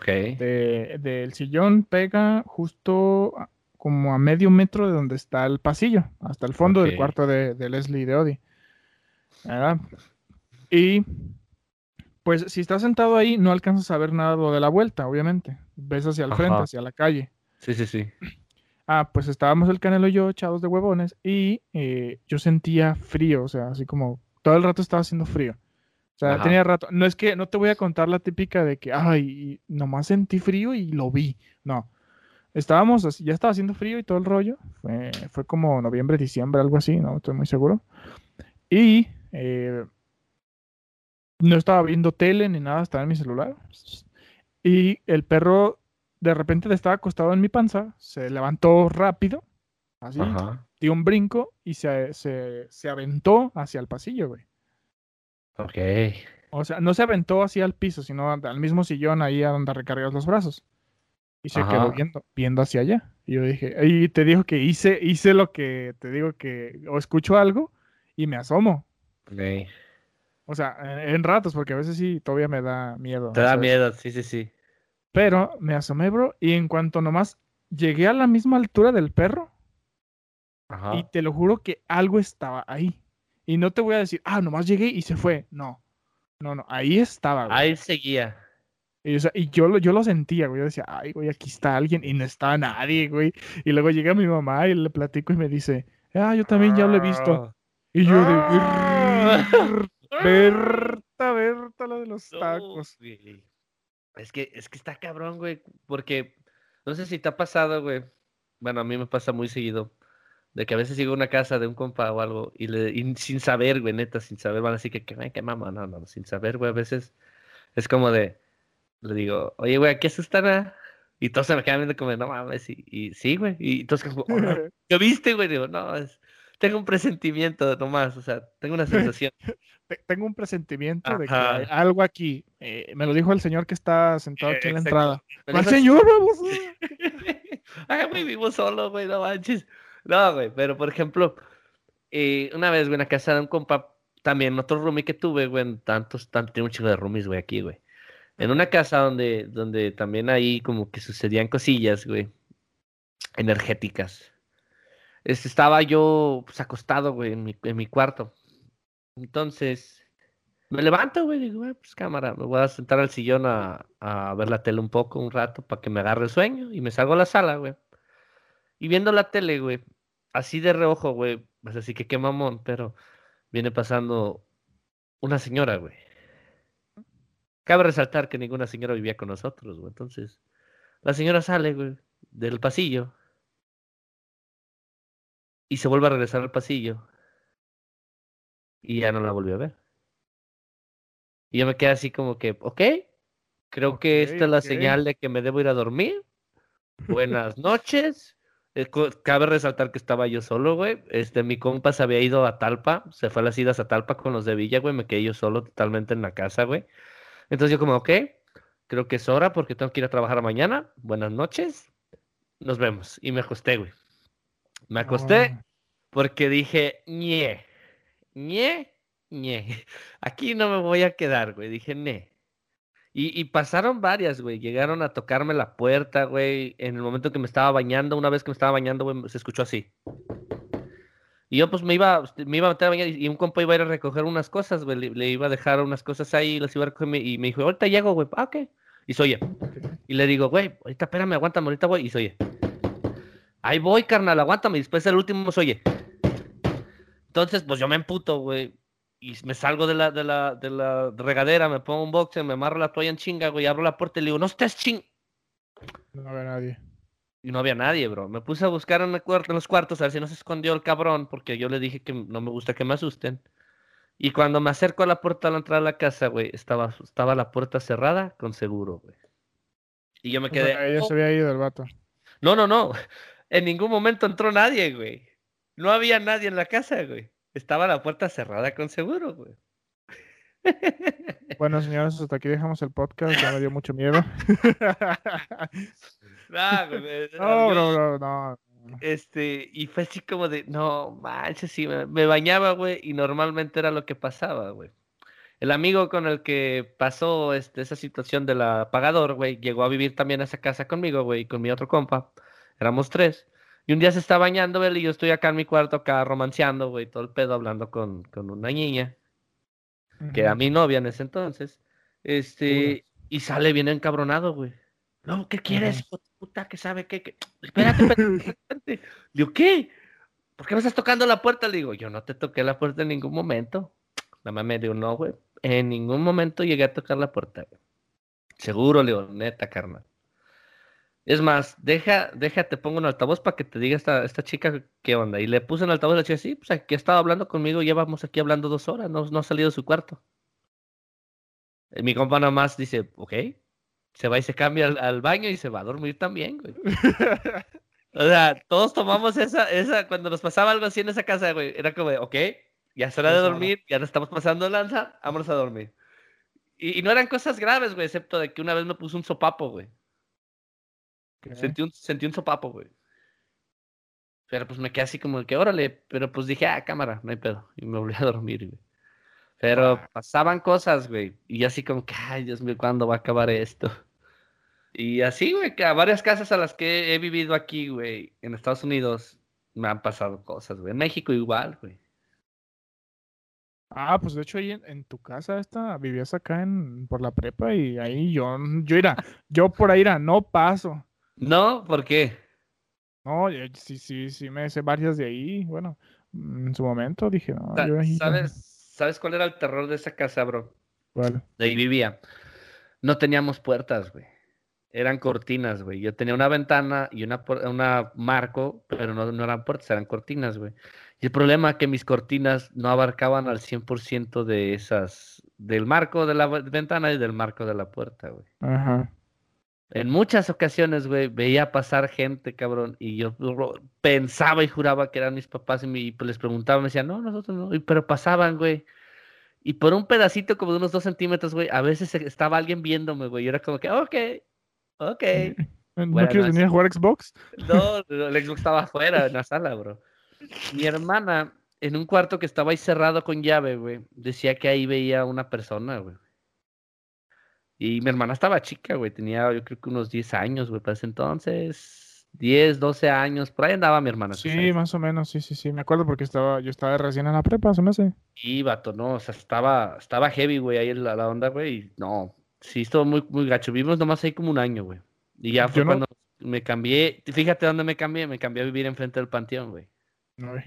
Ok. del sillón pega justo como a medio metro de donde está el pasillo, hasta el fondo del cuarto de, Leslie y de Odi. Y Pues si estás sentado ahí, no alcanzas a ver nada de la vuelta, obviamente. Ves hacia el frente, hacia la calle. Sí, sí, sí. Ah, pues estábamos el Canelo y yo echados de huevones y eh, yo sentía frío, o sea, así como todo el rato estaba haciendo frío. O sea, tenía rato. No es que no te voy a contar la típica de que, ay, nomás sentí frío y lo vi. No. Estábamos, así, ya estaba haciendo frío y todo el rollo. Fue, fue como noviembre, diciembre, algo así, no estoy muy seguro. Y eh, no estaba viendo tele ni nada, estaba en mi celular. Y el perro de repente estaba acostado en mi panza, se levantó rápido, así, dio un brinco y se, se, aventó hacia el pasillo, güey. Ok. O sea, no se aventó hacia el piso, sino al mismo sillón ahí a donde recargas los brazos. Y se quedó viendo, viendo hacia allá. Y yo dije, y te digo que hice, hice lo que te digo que, o escucho algo y me asomo. Ok. O sea, en, ratos, porque a veces sí todavía me da miedo. Te da miedo, sí, sí, sí. Pero me asomé, bro, y en cuanto nomás llegué a la misma altura del perro, y te lo juro que algo estaba ahí. Y no te voy a decir, ah, nomás llegué y se fue. No, no, no, ahí estaba, güey. Ahí seguía. Y, y yo, yo lo sentía, güey. Yo decía, ay, güey, aquí está alguien y no está nadie, güey. Y luego llega mi mamá y le platico y me dice, ah, yo también ya lo he visto. Ah. Y yo de... Ah. Berta, Berta, la de los (laughs) tacos. Es que, es que está cabrón, güey, porque no sé si te ha pasado, güey. Bueno, a mí me pasa muy seguido. De que a veces llego a una casa de un compa o algo y, le, sin saber, güey, neta, sin saber, van a decir que, que, que mamá, no, no, sin saber, güey, a veces es como de, le digo, oye, güey, ¿qué asustan Y todos se me quedan viendo como, no mames, y, y sí, güey, y todos como, (laughs) ¿qué viste, güey? Digo, no, es, tengo un presentimiento nomás, o sea, tengo una (laughs) sensación. tengo un presentimiento de que algo aquí. Eh, me lo dijo el señor que está sentado aquí en la entrada. ¡Al señor, vamos! Ay, (laughs) güey, vivo solo, güey, no manches. No, güey, pero por ejemplo, eh, una vez, güey, en la casa de un compa, también otro roomie que tuve, güey, tantos, tanto, tengo un chico de roomies, güey, aquí, güey. En una casa donde, donde también ahí como que sucedían cosillas, güey, energéticas. Este, estaba yo pues, acostado, güey, en mi, en mi cuarto. Entonces, me levanto, güey, digo, pues cámara, me voy a sentar al sillón a, a, ver la tele un poco, un rato, para que me agarre el sueño, y me salgo a la sala, güey. Y viendo la tele, güey, así de reojo, güey, pues así que qué mamón, pero viene pasando una señora, güey. Cabe resaltar que ninguna señora vivía con nosotros. Entonces, la señora sale, güey, del pasillo. Y se vuelve a regresar al pasillo y ya no la volví a ver. Y yo me quedé así como que, ok, creo que esta es la señal de que me debo ir a dormir. Buenas (laughs) noches. Eh, cabe resaltar que estaba yo solo, güey. Este, mi compa se había ido a Talpa, se fue a las idas a Talpa con los de Villa, güey. Me quedé yo solo totalmente en la casa, güey. Entonces yo como, ok, creo que es hora porque tengo que ir a trabajar mañana. Buenas noches. Nos vemos. Y me acosté, güey. Me acosté porque dije, ñe, ñe, ñe. (laughs) Aquí no me voy a quedar, güey. Dije, ne. Y, pasaron varias, güey. Llegaron a tocarme la puerta, güey. En el momento que me estaba bañando, una vez que me estaba bañando, güey, se escuchó así. Y yo, pues, me iba, me iba a meter a bañar y un compa iba a ir a recoger unas cosas, güey. Le, iba a dejar unas cosas ahí, las iba a recoger y me dijo, ahorita llego, güey. Ah, ok. Y soy oye. Y le digo, güey, ahorita espérame, aguántame, ahorita voy. Y soy oye. Ahí voy, carnal, aguántame. Y después el último soy oye. Entonces, pues yo me emputo, güey. Y me salgo de la, de la, de la regadera, me pongo un boxer, me amarro la toalla en chinga, güey, abro la puerta y le digo, no estés ching. No había nadie. Y no había nadie, bro. Me puse a buscar en, en los cuartos a ver si no se escondió el cabrón, porque yo le dije que no me gusta que me asusten. Y cuando me acerco a la puerta a la entrada de la casa, güey, estaba, estaba la puerta cerrada con seguro, güey. Y yo me quedé. ella se había ido el vato. No, no, no. En ningún momento entró nadie, güey. No había nadie en la casa, güey. Estaba la puerta cerrada con seguro, güey. Bueno, señores, hasta aquí dejamos el podcast. Ya me dio mucho miedo. (laughs) no, güey, no, no, no, Este, y fue así como de, no manches, sí, me, bañaba, güey, y normalmente era lo que pasaba, güey. El amigo con el que pasó este, esa situación del apagador, güey, llegó a vivir también a esa casa conmigo, güey, con mi otro compa. Éramos tres. Y un día se está bañando, güey, y yo estoy acá en mi cuarto, acá romanceando, güey, todo el pedo, hablando con, con una niña, que era mi novia en ese entonces. Este, y sale bien encabronado, güey. No, ¿qué quieres, puta? ¿Qué sabe qué? Espérate, espérate, (laughs) Digo, ¿qué? ¿Por qué me estás tocando la puerta? Le digo, yo no te toqué la puerta en ningún momento. La mamá me dijo, no, güey. En ningún momento llegué a tocar la puerta, güey. Seguro, le digo, neta, carnal. Es más, deja, déjate, pongo en altavoz para que te diga esta, esta chica qué onda. Y le puse en altavoz y le dije, sí, pues aquí ha estado hablando conmigo, llevamos aquí hablando dos horas, no, no ha salido de su cuarto. Mi compa nomás dice, ok, se va y se cambia al, baño y se va a dormir también, güey. (laughs) o sea, todos tomamos esa, esa, cuando nos pasaba algo así en esa casa, güey, era como, ok, ya es hora de dormir, ya nos estamos pasando lanza, vámonos a dormir. Y, no eran cosas graves, güey, excepto de que una vez me puso un sopapo, güey. Sentí un, sentí un sopapo, güey. Pero pues me quedé así como que, órale, pero pues dije, ah, cámara, no hay pedo. Y me volví a dormir, güey. Pero ah. pasaban cosas, güey. Y así como que, ay, Dios mío, ¿cuándo va a acabar esto? Y así, güey, que a varias casas a las que he vivido aquí, güey, en Estados Unidos, me han pasado cosas, güey. En México igual, güey. Ah, pues de hecho ahí en, tu casa esta, vivías acá en, por la prepa y ahí yo, yo era, yo por ahí era, no paso. No, ¿por qué? No, sí, sí, sí, me sé varias de ahí, bueno, en su momento dije, no, ¿Sabes, ¿Sabes cuál era el terror de esa casa, bro? ¿Cuál? De ahí vivía. No teníamos puertas, güey. Eran cortinas, güey. Yo tenía una ventana y una, una marco, pero no, no eran puertas, eran cortinas, güey. Y el problema es que mis cortinas no abarcaban al 100% de esas, del marco de la ventana y del marco de la puerta, güey. Ajá. En muchas ocasiones, güey, veía pasar gente, cabrón, y yo pensaba y juraba que eran mis papás y, me, pues, les preguntaba, me decían, no, nosotros no, pero pasaban, güey. Y por un pedacito como de unos dos centímetros, güey, a veces estaba alguien viéndome, güey, y era como que, ok, ok. (laughs) ¿No quieres venir a jugar Xbox? No, el Xbox estaba afuera, en la sala, bro. Mi hermana, en un cuarto que estaba ahí cerrado con llave, güey, decía que ahí veía una persona, güey. Y mi hermana estaba chica, güey, tenía yo creo que unos 10 años, güey, para ese entonces. 10, 12 años, por ahí andaba mi hermana. Sí, más o menos, sí, sí, sí, me acuerdo porque estaba, yo estaba recién en la prepa, se me hace. Y vato, no, o sea, estaba, estaba heavy, güey, ahí la, la onda, güey, y no, sí, estuvo muy, muy gacho. Vivimos nomás ahí como un año, güey. Y ya fue cuando me cambié, fíjate dónde me cambié, me cambié a vivir enfrente del panteón, güey. No, eh.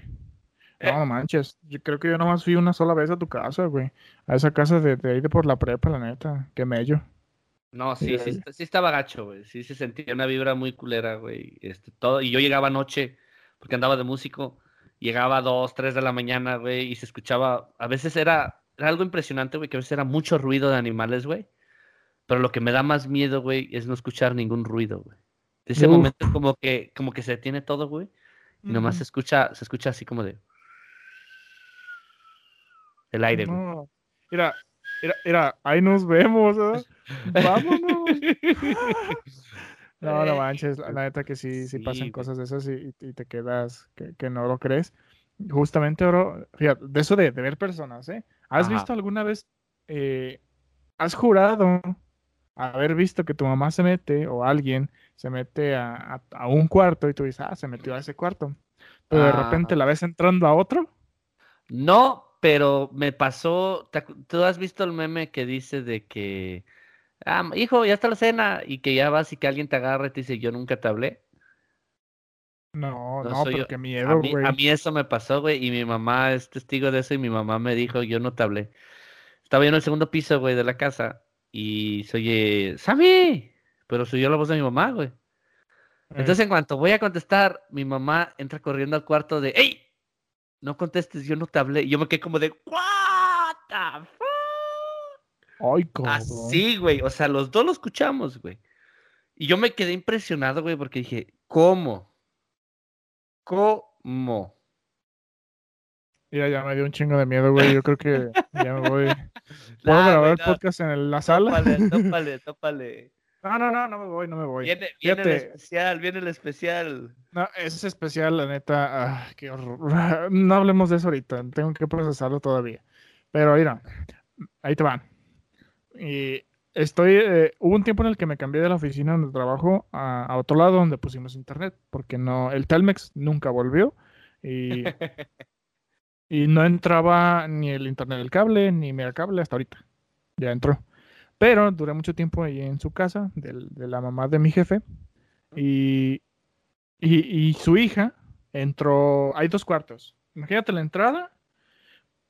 No manches, yo creo que yo nomás fui una sola vez a tu casa, güey. A esa casa de, de ahí de por la prepa, la neta. Qué mello. No, sí, sí, sí, estaba gacho, güey. Sí se sentía una vibra muy culera, güey. Este, todo, y yo llegaba anoche, porque andaba de músico, llegaba a dos, tres de la mañana, güey, y se escuchaba, a veces era, era algo impresionante, güey, que a veces era mucho ruido de animales, güey. Pero lo que me da más miedo, güey, es no escuchar ningún ruido, güey. ese momento como que, como que se detiene todo, güey. Y nomás se escucha, se escucha así como de. El aire, no. Mira, mira, mira, ahí nos vemos, ¿eh? Vámonos. (laughs) No, no manches, la neta que sí, sí, pasan cosas de esas y, te quedas que, no lo crees. Justamente, bro, fíjate, de eso de, ver personas, ¿eh? ¿Has visto alguna vez, eh, has jurado haber visto que tu mamá se mete o alguien se mete a, un cuarto y tú dices, ah, se metió a ese cuarto, pero de repente la ves entrando a otro? No, pero me pasó, ¿tú has visto el meme que dice de que ah, hijo, ya está la cena, y que ya vas y que alguien te agarre y te dice, yo nunca te hablé. No, no, pero qué miedo, güey. A, mí eso me pasó, güey, y mi mamá es testigo de eso, y mi mamá me dijo, yo no te hablé. Estaba yo en el segundo piso, güey, de la casa, y se oye, ¡Sammy! Pero soy yo la voz de mi mamá, güey. Eh. Entonces, en cuanto voy a contestar, mi mamá entra corriendo al cuarto de, ¡Ey! No contestes, yo no te hablé. Y yo me quedé como de, ¿What the fuck? Ay, Así, güey. O sea, los dos lo escuchamos, güey. Y yo me quedé impresionado, güey, porque dije, ¿cómo? ¿Cómo? Ya, ya me dio un chingo de miedo, güey. Yo creo que ya me voy. (laughs) ¿Puedo grabar el podcast en la sala? Tópale, tópale, (laughs) tópale. No, no, no, no me voy, no me voy. Viene, viene el especial, viene el especial. No, es especial, la neta. Ah, qué horror. (laughs) No hablemos de eso ahorita, tengo que procesarlo todavía. Pero mira, ahí te van. Y estoy, eh, hubo un tiempo en el que me cambié de la oficina donde trabajo a, otro lado donde pusimos internet, porque no, el Telmex nunca volvió y, (laughs) y no entraba ni el internet del cable ni mi cable hasta ahorita. Ya entró. Pero duré mucho tiempo ahí en su casa, de la mamá de mi jefe. Y, y, su hija entró. Hay dos cuartos. Imagínate la entrada.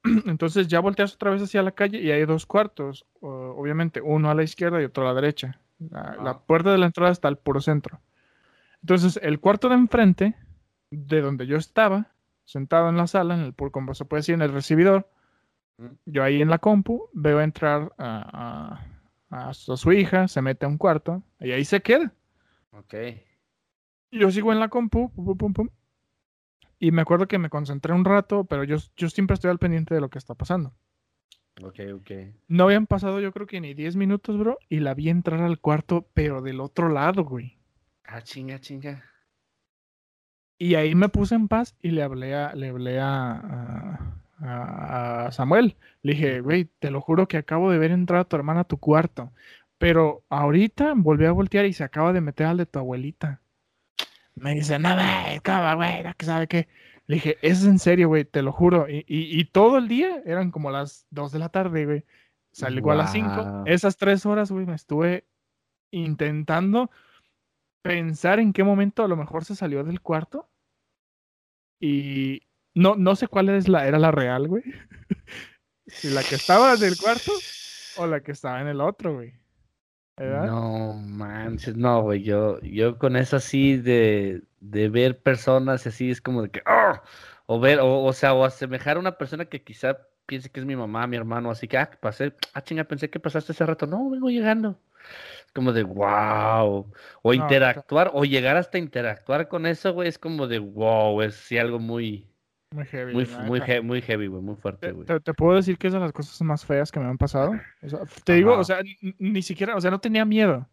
(clears throat) Entonces ya volteas otra vez hacia la calle y hay dos cuartos. obviamente, uno a la izquierda y otro a la derecha. La, la, puerta de la entrada está al puro centro. Entonces, el cuarto de enfrente, de donde yo estaba, sentado en la sala, en el, como se puede decir, en el recibidor, yo ahí en la compu veo entrar a, a, su hija, se mete a un cuarto y ahí se queda. Ok. Yo sigo en la compu, pum, pum, pum, y me acuerdo que me concentré un rato, pero yo, yo siempre estoy al pendiente de lo que está pasando. Ok, ok. No habían pasado yo creo que ni 10 minutos, bro, y la vi entrar al cuarto, pero del otro lado, güey. Ah, chinga, chinga. Y ahí me puse en paz y le hablé a, le hablé a, Samuel. Le dije, güey, te lo juro que acabo de ver entrar a tu hermana a tu cuarto. Pero ahorita volví a voltear y se acaba de meter al de tu abuelita. Me dice, no, güey, ¿cómo, güey? ¿Qué sabe qué? Le dije, es en serio, güey, te lo juro. Y, y, todo el día eran como las 2 de la tarde, güey. Salí a las 5. Esas 3 horas, güey, me estuve intentando pensar en qué momento a lo mejor se salió del cuarto. Y no, no sé cuál es la, era la real, güey. (laughs) si la que estaba en el cuarto o la que estaba en el otro, güey. No manches, no, güey. Yo, yo con eso así de, de ver personas así es como de que. ¡ah! O ver, o, o sea, o asemejar a una persona que quizá piense que es mi mamá, mi hermano, así que, ah, pasé, ah, chinga, pensé que pasaste ese rato. No, vengo llegando como de wow. O interactuar, o llegar hasta interactuar con eso, güey, es como de wow, es sí algo muy. Muy heavy. Muy, muy, heavy, güey, muy fuerte, güey. Te, puedo decir que es de las cosas más feas que me han pasado. te digo, o sea, ni siquiera, o sea, no tenía miedo.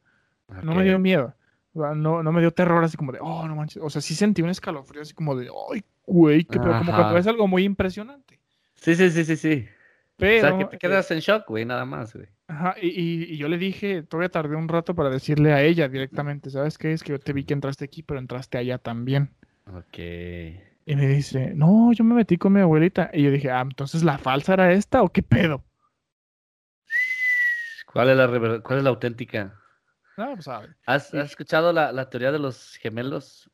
No me dio miedo. no, no me dio terror así como de, oh, no manches. O sea, sí sentí un escalofrío así como de, ay, güey, que, pero como cuando es algo muy impresionante. Sí, sí, sí, sí, sí. Pero, o sea, que te quedas en shock, güey, nada más, güey. Ajá, y, yo le dije, todavía tardé un rato para decirle a ella directamente, ¿sabes qué? Es que yo te vi que entraste aquí, pero entraste allá también. Ok. Y me dice, no, yo me metí con mi abuelita. Y yo dije, ah, entonces la falsa era esta o qué pedo. ¿Cuál es la, cuál es la auténtica? No, pues sabe. ¿Has, escuchado la, la, teoría de los gemelos?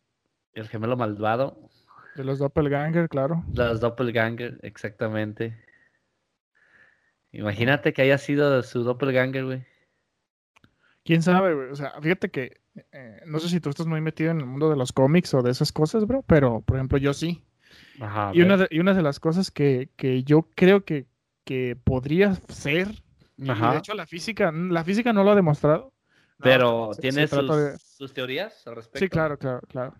El gemelo malvado. De los doppelganger, claro. Los doppelganger, exactamente. Imagínate que haya sido su doppelganger, güey. ¿Quién sabe, güey? O sea, fíjate que eh, no sé si tú estás muy metido en el mundo de los cómics o de esas cosas, bro, pero por ejemplo yo sí. Ajá, y, una de, y una de las cosas que, que yo creo que, que podría ser, de hecho la física, la física no lo ha demostrado. Pero ¿tienes sus, teorías al respecto? Sí, claro, claro, claro.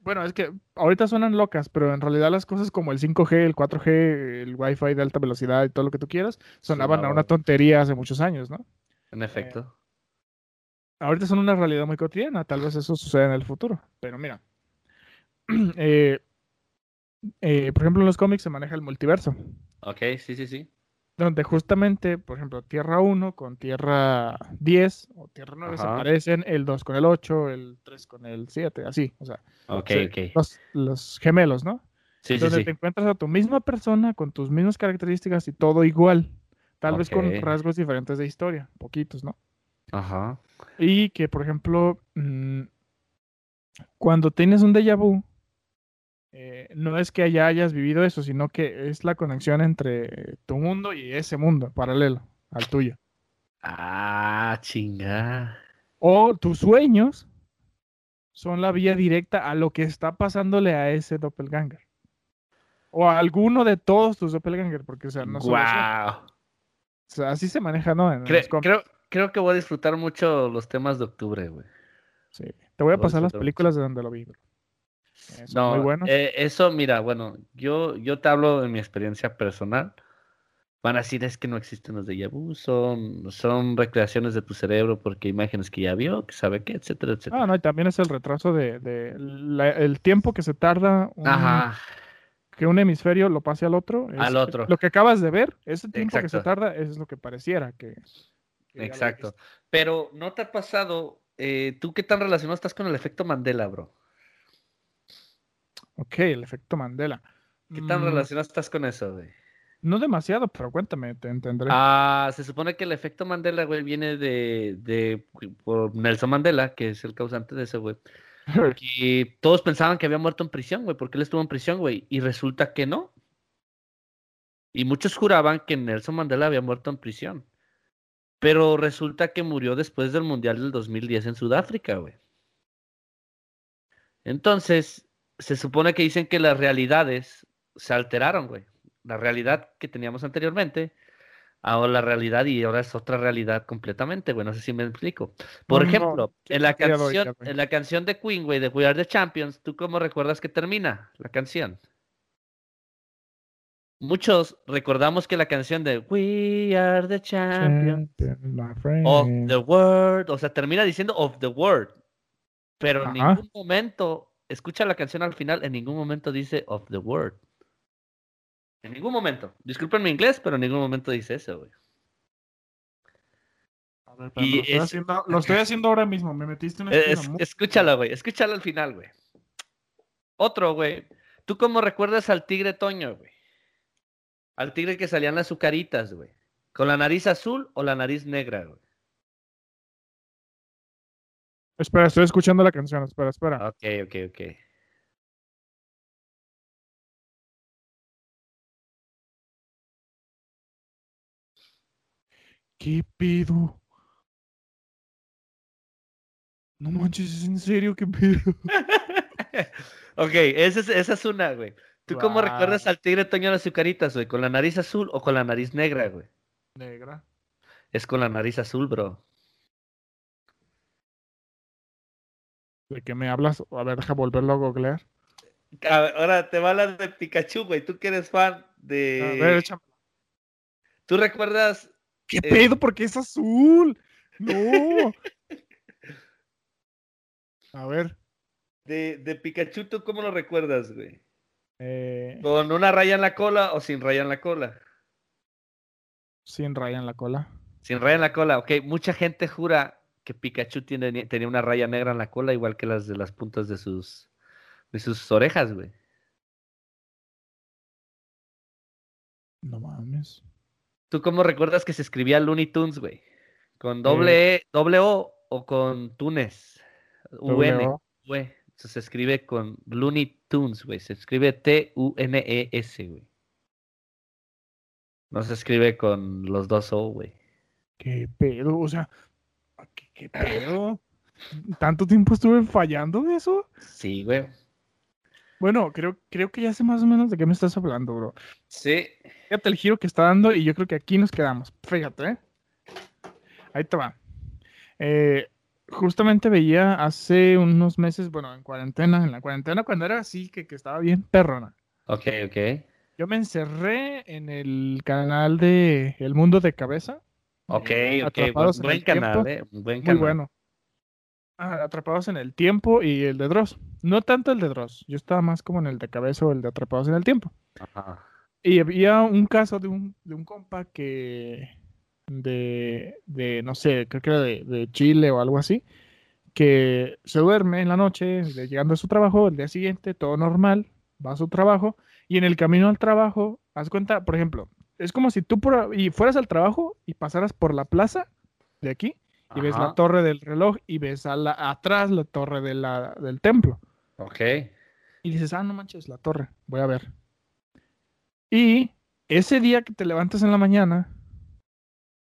Bueno, es que ahorita suenan locas, pero en realidad las cosas como el 5G, el 4G, el Wi-Fi de alta velocidad y todo lo que tú quieras, sonaban a una tontería hace muchos años, ¿no? En efecto. Eh, ahorita son una realidad muy cotidiana, tal vez eso suceda en el futuro, pero mira. (clears throat) Eh, eh, por ejemplo, en los cómics se maneja el multiverso. Ok, sí, sí, sí donde justamente, por ejemplo, Tierra 1 con Tierra 10 o Tierra 9 se parecen, el 2 con el 8, el 3 con el 7, así, o sea, Los, gemelos, ¿no? Sí, donde sí, te encuentras a tu misma persona con tus mismas características y todo igual, tal vez con rasgos diferentes de historia, poquitos, ¿no? Ajá. Y que, por ejemplo, mm, cuando tienes un déjà vu, eh, no es que allá hayas vivido eso, sino que es la conexión entre tu mundo y ese mundo paralelo al tuyo. Ah, chinga. O tus sueños son la vía directa a lo que está pasándole a ese doppelganger. O a alguno de todos tus doppelganger, porque, o sea, no wow. O sea, así se maneja, ¿no? creo, creo, que voy a disfrutar mucho los temas de octubre, güey. Sí. Te voy a pasar las películas de donde lo vi, no, muy bueno. Eh, eso, mira, bueno, yo, yo te hablo de mi experiencia personal. Van a decir es que no existen los de vu, son, son recreaciones de tu cerebro porque imágenes que ya vio, que sabe qué, etcétera, etcétera. Ah, no, y también es el retraso de, el tiempo que se tarda que un hemisferio lo pase al otro. al otro. Lo que acabas de ver, ese tiempo que se tarda, es lo que pareciera que. Exacto. Pero ¿no te ha pasado? Eh, ¿Tú qué tan relacionado estás con el efecto Mandela, bro? Ok, el efecto Mandela. ¿Qué tan mm. relacionado estás con eso, güey? No demasiado, pero cuéntame, te entenderé. Ah, se supone que el efecto Mandela, güey, viene de, de por Nelson Mandela, que es el causante de eso, güey. (laughs) Y todos pensaban que había muerto en prisión, güey, porque él estuvo en prisión, güey, y resulta que no. Y muchos juraban que Nelson Mandela había muerto en prisión. Pero resulta que murió después del Mundial del 2010 en Sudáfrica, güey. Entonces, se supone que dicen que las realidades se alteraron, güey. La realidad que teníamos anteriormente, ahora la realidad y ahora es otra realidad completamente, güey. No sé si me explico. Por ejemplo, en, la canción, en la canción de Queen, güey, de We Are the Champions, ¿tú cómo recuerdas que termina la canción? Muchos recordamos que la canción de We Are the Champions of the World, o sea, termina diciendo of the World, pero en ningún momento, escucha la canción al final, en ningún momento dice of the World. En ningún momento. Disculpen mi inglés, pero en ningún momento dice eso, güey. y lo, estoy haciendo, lo, estoy (laughs) haciendo, ahora mismo. Me metiste una es, Escúchala, güey. Escúchala al final, güey. Otro, güey. ¿Tú cómo recuerdas al tigre Toño, güey? Al tigre que salían las azucaritas, güey. ¿Con la nariz azul o la nariz negra, güey? Espera, estoy escuchando la canción. Espera, espera. Ok, ok, ok. ¿Qué pedo? No manches, ¿es en serio? ¿Qué pedo? (laughs) ok, esa es, esa es una, güey. ¿Tú cómo recuerdas al tigre Toño de las azucaritas, güey? ¿Con la nariz azul o con la nariz negra, güey? Negra. Es con la nariz azul, bro. ¿De qué me hablas? A ver, deja volverlo a googlear. ahora te va a hablar de Pikachu, güey. Tú que eres fan de. A ver, échame. ¿Tú recuerdas? ¿Qué eh, pedo? Porque es azul. No. (laughs) a ver. De, de Pikachu, ¿tú cómo lo recuerdas, güey? Eh, ¿Con una raya en la cola o sin raya en la cola? Sin raya en la cola. Sin raya en la cola, ok. Mucha gente jura que Pikachu tiene, tenía una raya negra en la cola, igual que las de las puntas de sus, de sus orejas, güey. No mames. ¿Tú cómo recuerdas que se escribía Looney Tunes, güey? ¿Con doble, eh. doble O o con Tunes? UN, güey se escribe con Looney Tunes, güey. Se escribe T-U-N-E-S, güey. No se escribe con los dos O, güey. ¿Qué pedo? O sea, ¿qué, pedo? ¿Tanto tiempo estuve fallando en eso? Sí, güey. Bueno, creo, creo que ya sé más o menos de qué me estás hablando, bro. Sí. Fíjate el giro que está dando y yo creo que aquí nos quedamos. Fíjate, ¿eh? Ahí te va. Eh, justamente veía hace unos meses, bueno, en cuarentena, en la cuarentena cuando era así, que, que estaba bien perrona. Ok, ok. Yo me encerré en el canal de El Mundo de Cabeza. Ok, eh, ok, buen, canal, eh, buen canal. Muy bueno. Ah, atrapados en el tiempo y el de Dross. No tanto el de Dross, yo estaba más como en el de Cabeza o el de Atrapados en el tiempo. Ajá. Y había un caso de un, de un compa que de, de no sé, creo que era de, Chile o algo así, que se duerme en la noche, llegando a su trabajo, el día siguiente, todo normal, va a su trabajo, y en el camino al trabajo, haz cuenta, por ejemplo, es como si tú y fueras al trabajo y pasaras por la plaza de aquí, y ves la torre del reloj y ves a la, atrás la torre de la, del templo. Ok. Y dices, ah, no manches, la torre, voy a ver. Y ese día que te levantas en la mañana,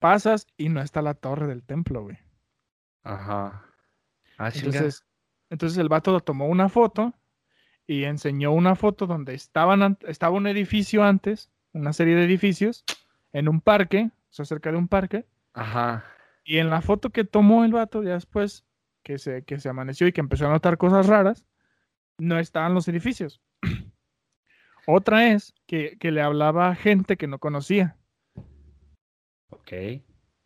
pasas y no está la torre del templo, güey. Ajá. Ah, entonces, entonces el vato tomó una foto y enseñó una foto donde estaban, estaba un edificio antes, una serie de edificios, en un parque, o sea, cerca de un parque. Ajá. Y en la foto que tomó el vato, ya después que se, que se amaneció y que empezó a notar cosas raras, no estaban los edificios. (clears throat) Otra es que, que le hablaba a gente que no conocía. Ok.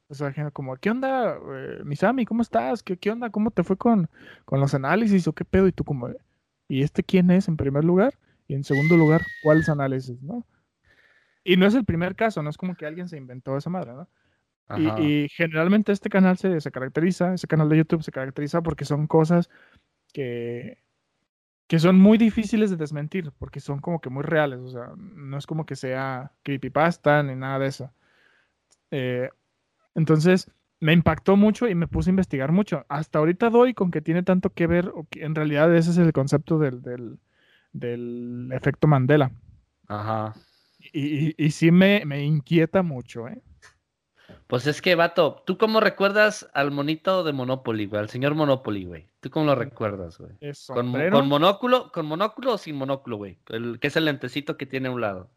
O sea, como, ¿qué onda, eh, Misami? ¿Cómo estás? ¿Qué, ¿Qué onda? ¿Cómo te fue con, con los análisis o qué pedo? Y tú como, ¿y este quién es en primer lugar? Y en segundo lugar, ¿cuáles análisis? ¿no? Y no es el primer caso, no es como que alguien se inventó esa madre, ¿no? Y, generalmente este canal se, se, caracteriza, ese canal de YouTube se caracteriza porque son cosas que, que son muy difíciles de desmentir, porque son como que muy reales, o sea, no es como que sea creepypasta ni nada de eso. Eh, entonces, me impactó mucho y me puse a investigar mucho. Hasta ahorita doy con que tiene tanto que ver, o que en realidad ese es el concepto del, del, del efecto Mandela. Ajá. Y, y, y sí me, me, inquieta mucho, ¿eh? Pues es que, vato, ¿tú cómo recuerdas al monito de Monopoly, güey? Al señor Monopoly, güey. ¿Tú cómo lo recuerdas, güey? ¿Con, ¿Con, monóculo? ¿Con monóculo o sin monóculo, güey? El, que es el lentecito que tiene a un lado.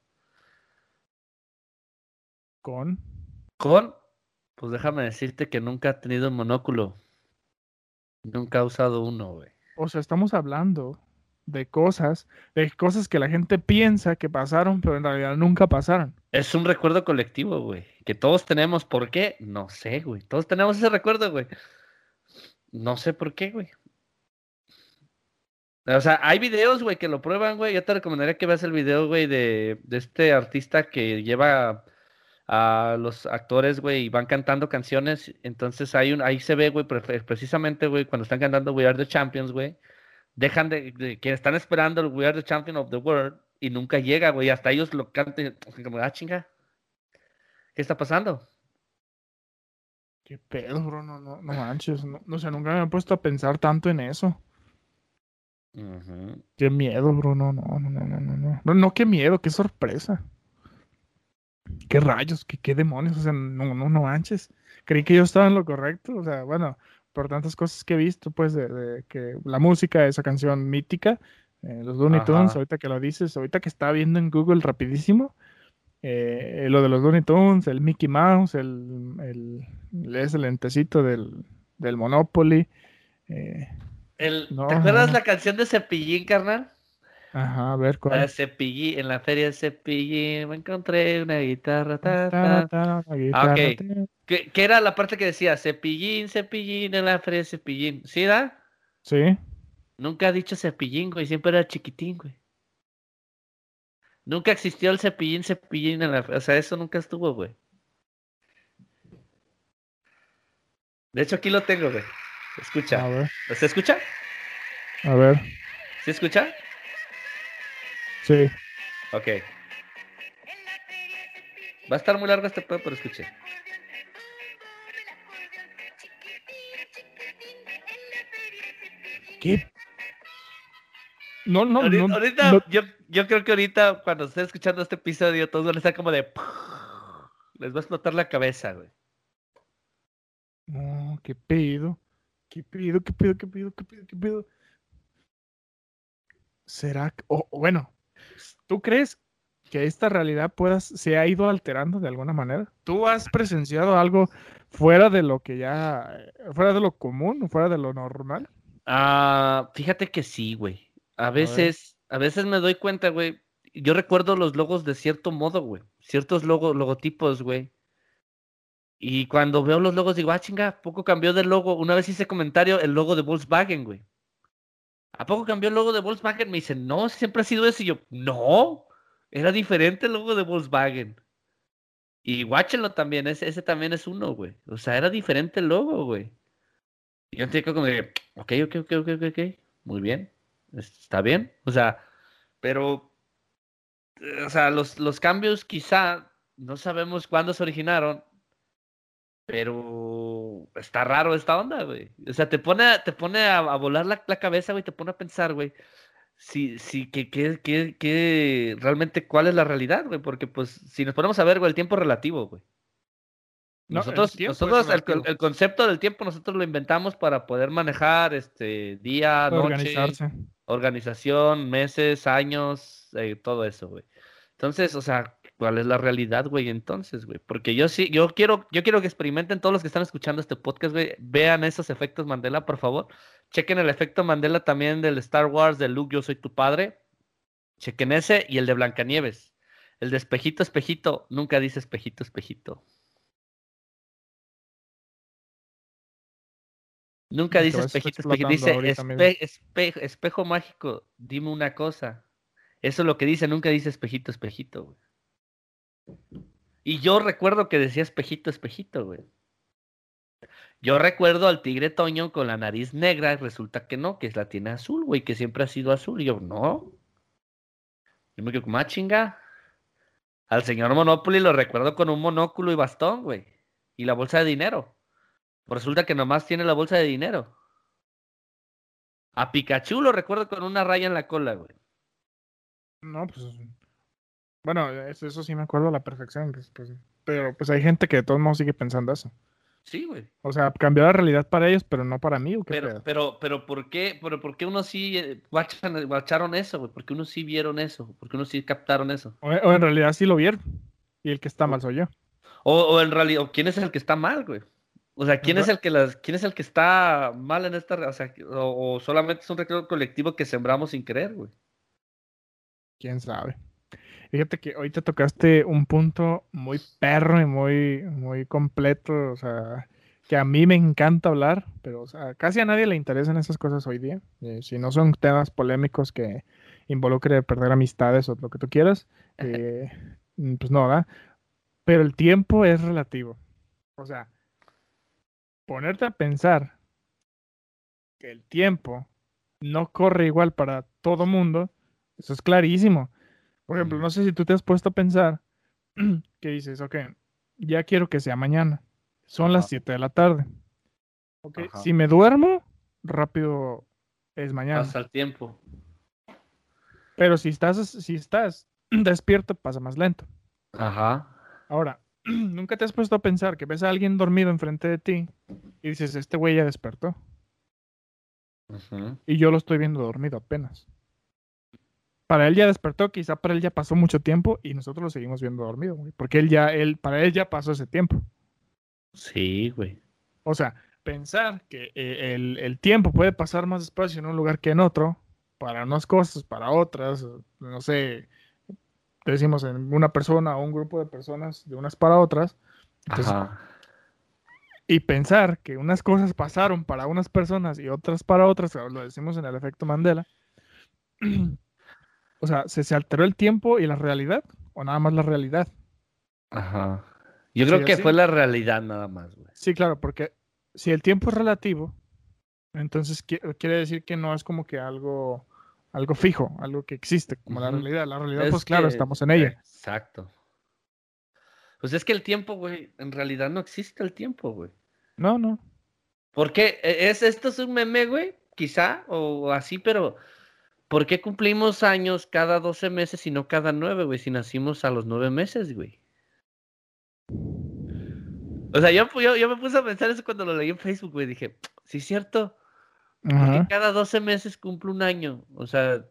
¿Con? ¿Con? Pues déjame decirte que nunca ha tenido un monóculo. Nunca ha usado uno, güey. O sea, estamos hablando de cosas, de cosas que la gente piensa que pasaron, pero en realidad nunca pasaron. Es un recuerdo colectivo, güey. Que todos tenemos. ¿Por qué? No sé, güey. Todos tenemos ese recuerdo, güey. No sé por qué, güey. O sea, hay videos, güey, que lo prueban, güey. Yo te recomendaría que veas el video, güey, de, de este artista que lleva a los actores, güey, y van cantando canciones. Entonces hay un, ahí se ve, güey, precisamente, güey, cuando están cantando We Are the Champions, güey, dejan de, que están esperando el We Are the Champion of the World y nunca llega, güey, hasta ellos lo cantan, como, ah, chinga, ¿qué está pasando? Qué pedo, bro, no, no, no manches, no, no sé, nunca me he puesto a pensar tanto en eso. Qué miedo, bro, no, no, no, no, no, no, no, no, qué miedo, qué sorpresa. ¿Qué rayos? ¿Qué, qué demonios? O sea, no, no, no manches. Creí que yo estaba en lo correcto. O sea, bueno, por tantas cosas que he visto, pues, de, que la música de esa canción mítica, eh, los Looney Tunes, ahorita que lo dices, ahorita que estaba viendo en Google rapidísimo, eh, lo de los Looney Tunes, el Mickey Mouse, el, el, ese lentecito del, del Monopoly. Eh, el, ¿Te acuerdas la canción de Cepillín, carnal? Ajá, a ver cuál. Cepillín, en la feria de Cepillín me encontré una guitarra. Ta, ta. Ah, ¿Qué, era la parte que decía? Cepillín, Cepillín en la feria de Cepillín. ¿Sí, da? Sí. Nunca ha dicho Cepillín, güey. Siempre era chiquitín, güey. Nunca existió el Cepillín, Cepillín en la feria. O sea, eso nunca estuvo, güey. De hecho, aquí lo tengo, güey. Escucha. A ver. ¿Se escucha? A ver. ¿Se escucha? Sí. Ok. Va a estar muy largo este pedo, pero escuche. ¿Qué? No, no, no. Ahorita, Yo, yo, creo que ahorita, cuando esté escuchando este episodio, todos van a estar como de. Les va a explotar la cabeza, güey. No, qué pedo. ¿Qué pedo, qué pedo, qué pedo, qué pedo, qué pedo? ¿Será que.? O bueno, ¿Tú crees que esta realidad pueda, se ha ido alterando de alguna manera? ¿Tú has presenciado algo fuera de lo que ya, fuera de lo común, fuera de lo normal? Ah, fíjate que sí, güey. A veces, a, veces me doy cuenta, güey. Yo recuerdo los logos de cierto modo, güey. Ciertos logo, logotipos, güey. Y cuando veo los logos digo, ah, chinga, poco cambió del logo. Una vez hice comentario el logo de Volkswagen, güey. ¿A poco cambió el logo de Volkswagen? Me dicen, no, siempre ha sido ese. Y yo, no, era diferente el logo de Volkswagen. Y guáchenlo también, ese, ese también es uno, güey. O sea, era diferente el logo, güey. Y yo entiendo como de, ok, ok, ok, ok, ok, muy bien, está bien. O sea, pero, o sea, los, los cambios quizá no sabemos cuándo se originaron, pero está raro esta onda, güey. O sea, te pone, te pone a, volar la, cabeza, güey, te pone a pensar, güey. Si, si, que, que, que, realmente cuál es la realidad, güey. Porque, pues, si nos ponemos a ver, güey, el tiempo es relativo, güey. Nosotros, el, nosotros el, concepto del tiempo nosotros lo inventamos para poder manejar este día, noche, organización, meses, años, eh, todo eso, güey. Entonces, o sea, ¿Cuál es la realidad, güey? Entonces, güey. Porque yo sí, yo quiero, yo quiero que experimenten todos los que están escuchando este podcast, güey. Vean esos efectos Mandela, por favor. Chequen el efecto Mandela también del Star Wars, de Luke, yo soy tu padre. Chequen ese y el de Blancanieves. El de espejito, espejito. Nunca dice espejito, espejito. Nunca dice espejito, espejito. Dice espejo mágico. Dime una cosa. Eso es lo que dice, nunca dice espejito, espejito, güey. Y yo recuerdo que decía espejito, espejito, güey. Yo recuerdo al tigre Toño con la nariz negra y resulta que no, que la tiene azul, güey, que siempre ha sido azul. Y yo, no. Yo me quedo como, ah, chinga. Al señor Monopoly lo recuerdo con un monóculo y bastón, güey. Y la bolsa de dinero. Resulta que nomás tiene la bolsa de dinero. A Pikachu lo recuerdo con una raya en la cola, güey. No, pues. Bueno, eso, sí me acuerdo a la perfección. Pues, pues, pero pues hay gente que de todos modos sigue pensando eso. Sí, güey. O sea, cambió la realidad para ellos, pero no para mí. ¿o qué pero, pero, pero, ¿por qué? Pero, ¿por qué unos sí bacharon eso, güey? ¿Por qué unos sí vieron eso? ¿Por qué unos sí captaron eso? O, en realidad sí lo vieron. Y el que está mal soy yo. O, en realidad, ¿quién es el que está mal, güey? O sea, ¿quién es el que las, quién es el que está mal en esta, o sea, o, solamente es un recuerdo colectivo que sembramos sin querer, güey? Quién sabe. Fíjate que hoy te tocaste un punto muy perro y muy, muy completo, o sea, que a mí me encanta hablar, pero o sea, casi a nadie le interesan esas cosas hoy día. Eh, si no son temas polémicos que involucre perder amistades o lo que tú quieras, (laughs) eh, mm, pues no, ¿verdad? Pero el tiempo es relativo. O sea, ponerte a pensar que el tiempo no corre igual para todo mundo, eso es clarísimo. Por ejemplo, no sé si tú te has puesto a pensar (clears throat) que dices, ok, ya quiero que sea mañana. Son las 7 de la tarde. Okay. Si me duermo, rápido es mañana. Pasa el tiempo. Pero si estás, si estás (clears throat) despierto, pasa más lento. Ajá. Ahora, (clears throat) nunca te has puesto a pensar que ves a alguien dormido enfrente de ti y dices, este güey ya despertó. Y yo lo estoy viendo dormido apenas. Para él ya despertó, quizá para él ya pasó mucho tiempo y nosotros lo seguimos viendo dormido, güey. Porque él ya, él, para él ya pasó ese tiempo. Sí, güey. O sea, pensar que eh, el, tiempo puede pasar más despacio en un lugar que en otro, para unas cosas, para otras, no sé, decimos en una persona o un grupo de personas de unas para otras. Y pensar que unas cosas pasaron para unas personas y otras para otras, lo decimos en el efecto Mandela. (clears throat) o sea, ¿se, ¿se alteró el tiempo y la realidad? ¿O nada más la realidad? Ajá. Yo creo que fue la realidad nada más, güey. Sí, claro, porque si el tiempo es relativo, entonces quiere decir que no es como que algo, algo fijo, algo que existe, como la realidad. La realidad, pues claro, estamos en ella. Exacto. Pues es que el tiempo, güey, en realidad no existe el tiempo, güey. No, no. ¿Por qué? E, ¿Es, esto es un meme, güey? Quizá, o así, pero ¿por qué cumplimos años cada 12 meses y no cada 9, güey? Si nacimos a los 9 meses, güey. O sea, yo, yo, me puse a pensar eso cuando lo leí en Facebook, güey. Dije, sí, es cierto. Porque cada 12 meses cumple un año. O sea,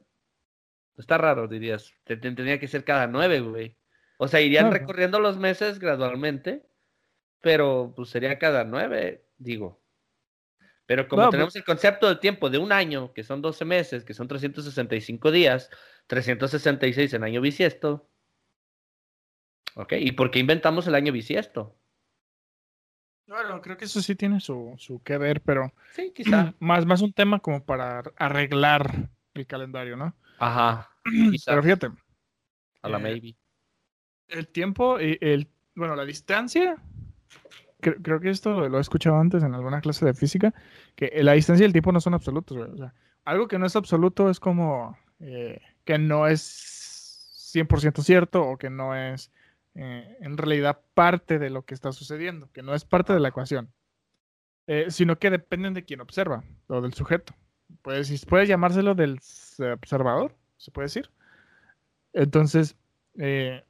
está raro, dirías. Tendría que ser cada 9, güey. O sea, irían recorriendo los meses gradualmente, pero pues sería cada 9, digo. Pero como pues tenemos el concepto del tiempo de un año, que son 12 meses, que son 365 días, 366 en año bisiesto. ¿Ok? ¿Y por qué inventamos el año bisiesto? Bueno, creo que eso sí tiene su, su que ver, pero sí, quizá. (clears throat) Más, más un tema como para arreglar el calendario, ¿no? Ajá. (clears throat) Pero fíjate. A la eh, maybe. El tiempo, y el, bueno, la distancia, creo, que esto lo he escuchado antes en alguna clase de física, que la distancia y el tiempo no son absolutos. O algo que no es absoluto es como eh, que no es 100% cierto o que no es eh, en realidad parte de lo que está sucediendo, que no es parte de la ecuación, eh, sino que dependen de quien observa o del sujeto. Puedes, puede llamárselo del observador, se puede decir. Entonces, eh,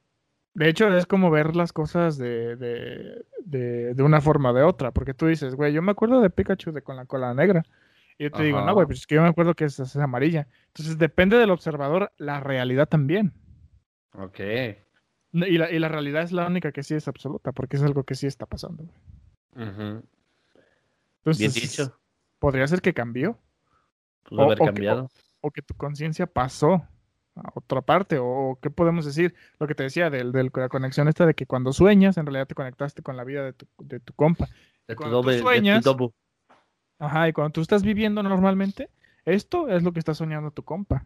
de hecho, es como ver las cosas de, de, una forma o de otra, porque tú dices, güey, yo me acuerdo de Pikachu de con la cola negra. Y yo te digo, no, güey, pues es que yo me acuerdo que es, es amarilla. Entonces, depende del observador la realidad también. Ok. Y la, y la realidad es la única que sí es absoluta, porque es algo que sí está pasando. Bien dicho. Podría ser que cambió. Pudo haber cambiado. o, que tu conciencia pasó a otra parte, o, qué podemos decir, lo que te decía de, la conexión esta de que cuando sueñas, en realidad te conectaste con la vida de tu, de tu compa. De tu doble, sueñas, Ajá, y cuando tú estás viviendo normalmente, esto es lo que está soñando tu compa.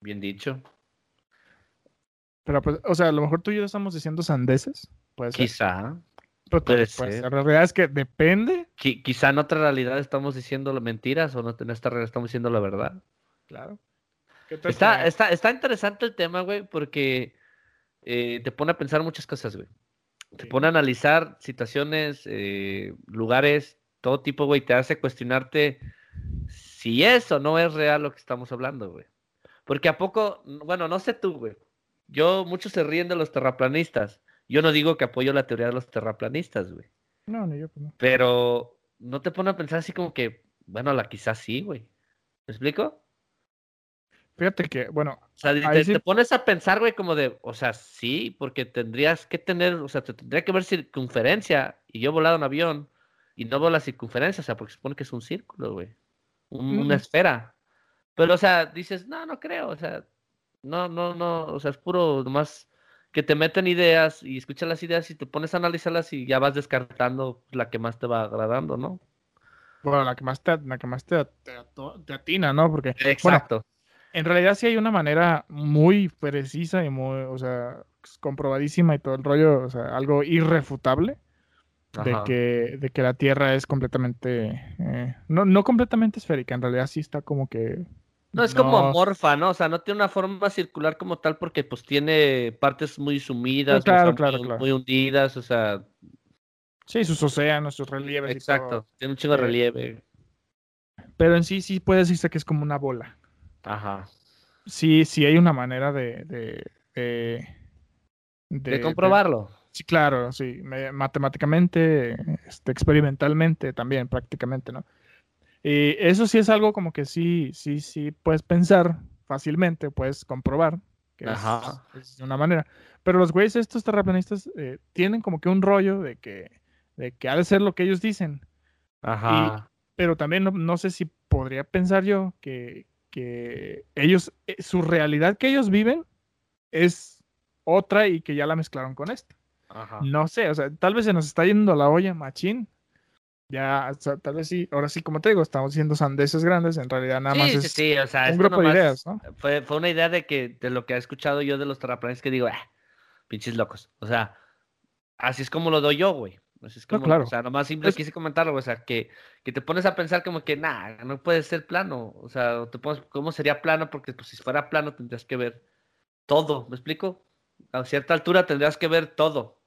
Bien dicho. Pero, pues, o sea, a lo mejor tú y yo estamos diciendo sandeces. Puede Quizá. pues, la realidad es que depende. quizá en otra realidad estamos diciendo mentiras o no, en esta realidad estamos diciendo la verdad. Claro. Está, está, está interesante el tema, güey, porque eh, te pone a pensar muchas cosas, güey. Te pone a analizar situaciones, eh, lugares, todo tipo, güey. Te hace cuestionarte si es o no es real lo que estamos hablando, güey. Porque a poco, bueno, no sé tú, güey. Yo, muchos se ríen de los terraplanistas. Yo no digo que apoyo la teoría de los terraplanistas, güey. No, ni yo, pues no. Pero no te pone a pensar así como que, bueno, la quizás sí, güey. ¿Me explico? Fíjate que, bueno. O sea, te, pones a pensar, güey, como de, o sea, sí, porque tendrías que tener, o sea, te tendría que ver circunferencia y yo he volado en avión y no veo la circunferencia, o sea, porque se supone que es un círculo, güey. Una esfera. Pero, o sea, dices, no, no creo, o sea, no, no, no, o sea, es puro nomás que te meten ideas y escuchas las ideas y te pones a analizarlas y ya vas descartando la que más te va agradando, ¿no? Bueno, la que más te, la que más te, te, atina, ¿no? Porque, Exacto. En realidad sí hay una manera muy precisa y muy, o sea, comprobadísima y todo el rollo, o sea, algo irrefutable de que, de que la Tierra es completamente, eh, no, no completamente esférica, en realidad sí está como que... No, es como amorfa, ¿no? O sea, no tiene una forma circular como tal porque pues tiene partes muy sumidas, muy, hundidas, o sea... Sí, sus océanos, sus relieves. Exacto, tiene un chingo de relieve. Pero en sí sí puede decirse que es como una bola. Ajá. Sí, sí hay una manera de... de, de, de comprobarlo. Sí, claro, sí, matemáticamente, este, experimentalmente también, prácticamente, ¿no? Y eso sí es algo como que sí, sí, sí puedes pensar fácilmente, puedes comprobar que Es, de una manera. Pero los güeyes, estos terraplanistas, eh, tienen como que un rollo de que, de que ha de ser lo que ellos dicen. Ajá. pero también no, sé si podría pensar yo que, que ellos, eh, su realidad que ellos viven es otra y que ya la mezclaron con esta. No sé, o sea, tal vez se nos está yendo la olla, machín. Ya, o sea, tal vez sí, ahora sí, como te digo, estamos haciendo sandeces grandes, en realidad nada más es sí, o sea, un grupo de ideas, ¿no? Fue, fue, una idea de que, de lo que he escuchado yo de los terraplanes que digo, ah, pinches locos. O sea, así es como lo doy yo, güey. Así es como, claro. O sea, nomás simple quise comentarlo, o sea, que, que te pones a pensar como que, nah, no puede ser plano. O sea, te pones, ¿cómo sería plano? Porque pues, si fuera plano tendrías que ver todo, ¿me explico? A cierta altura tendrías que ver todo.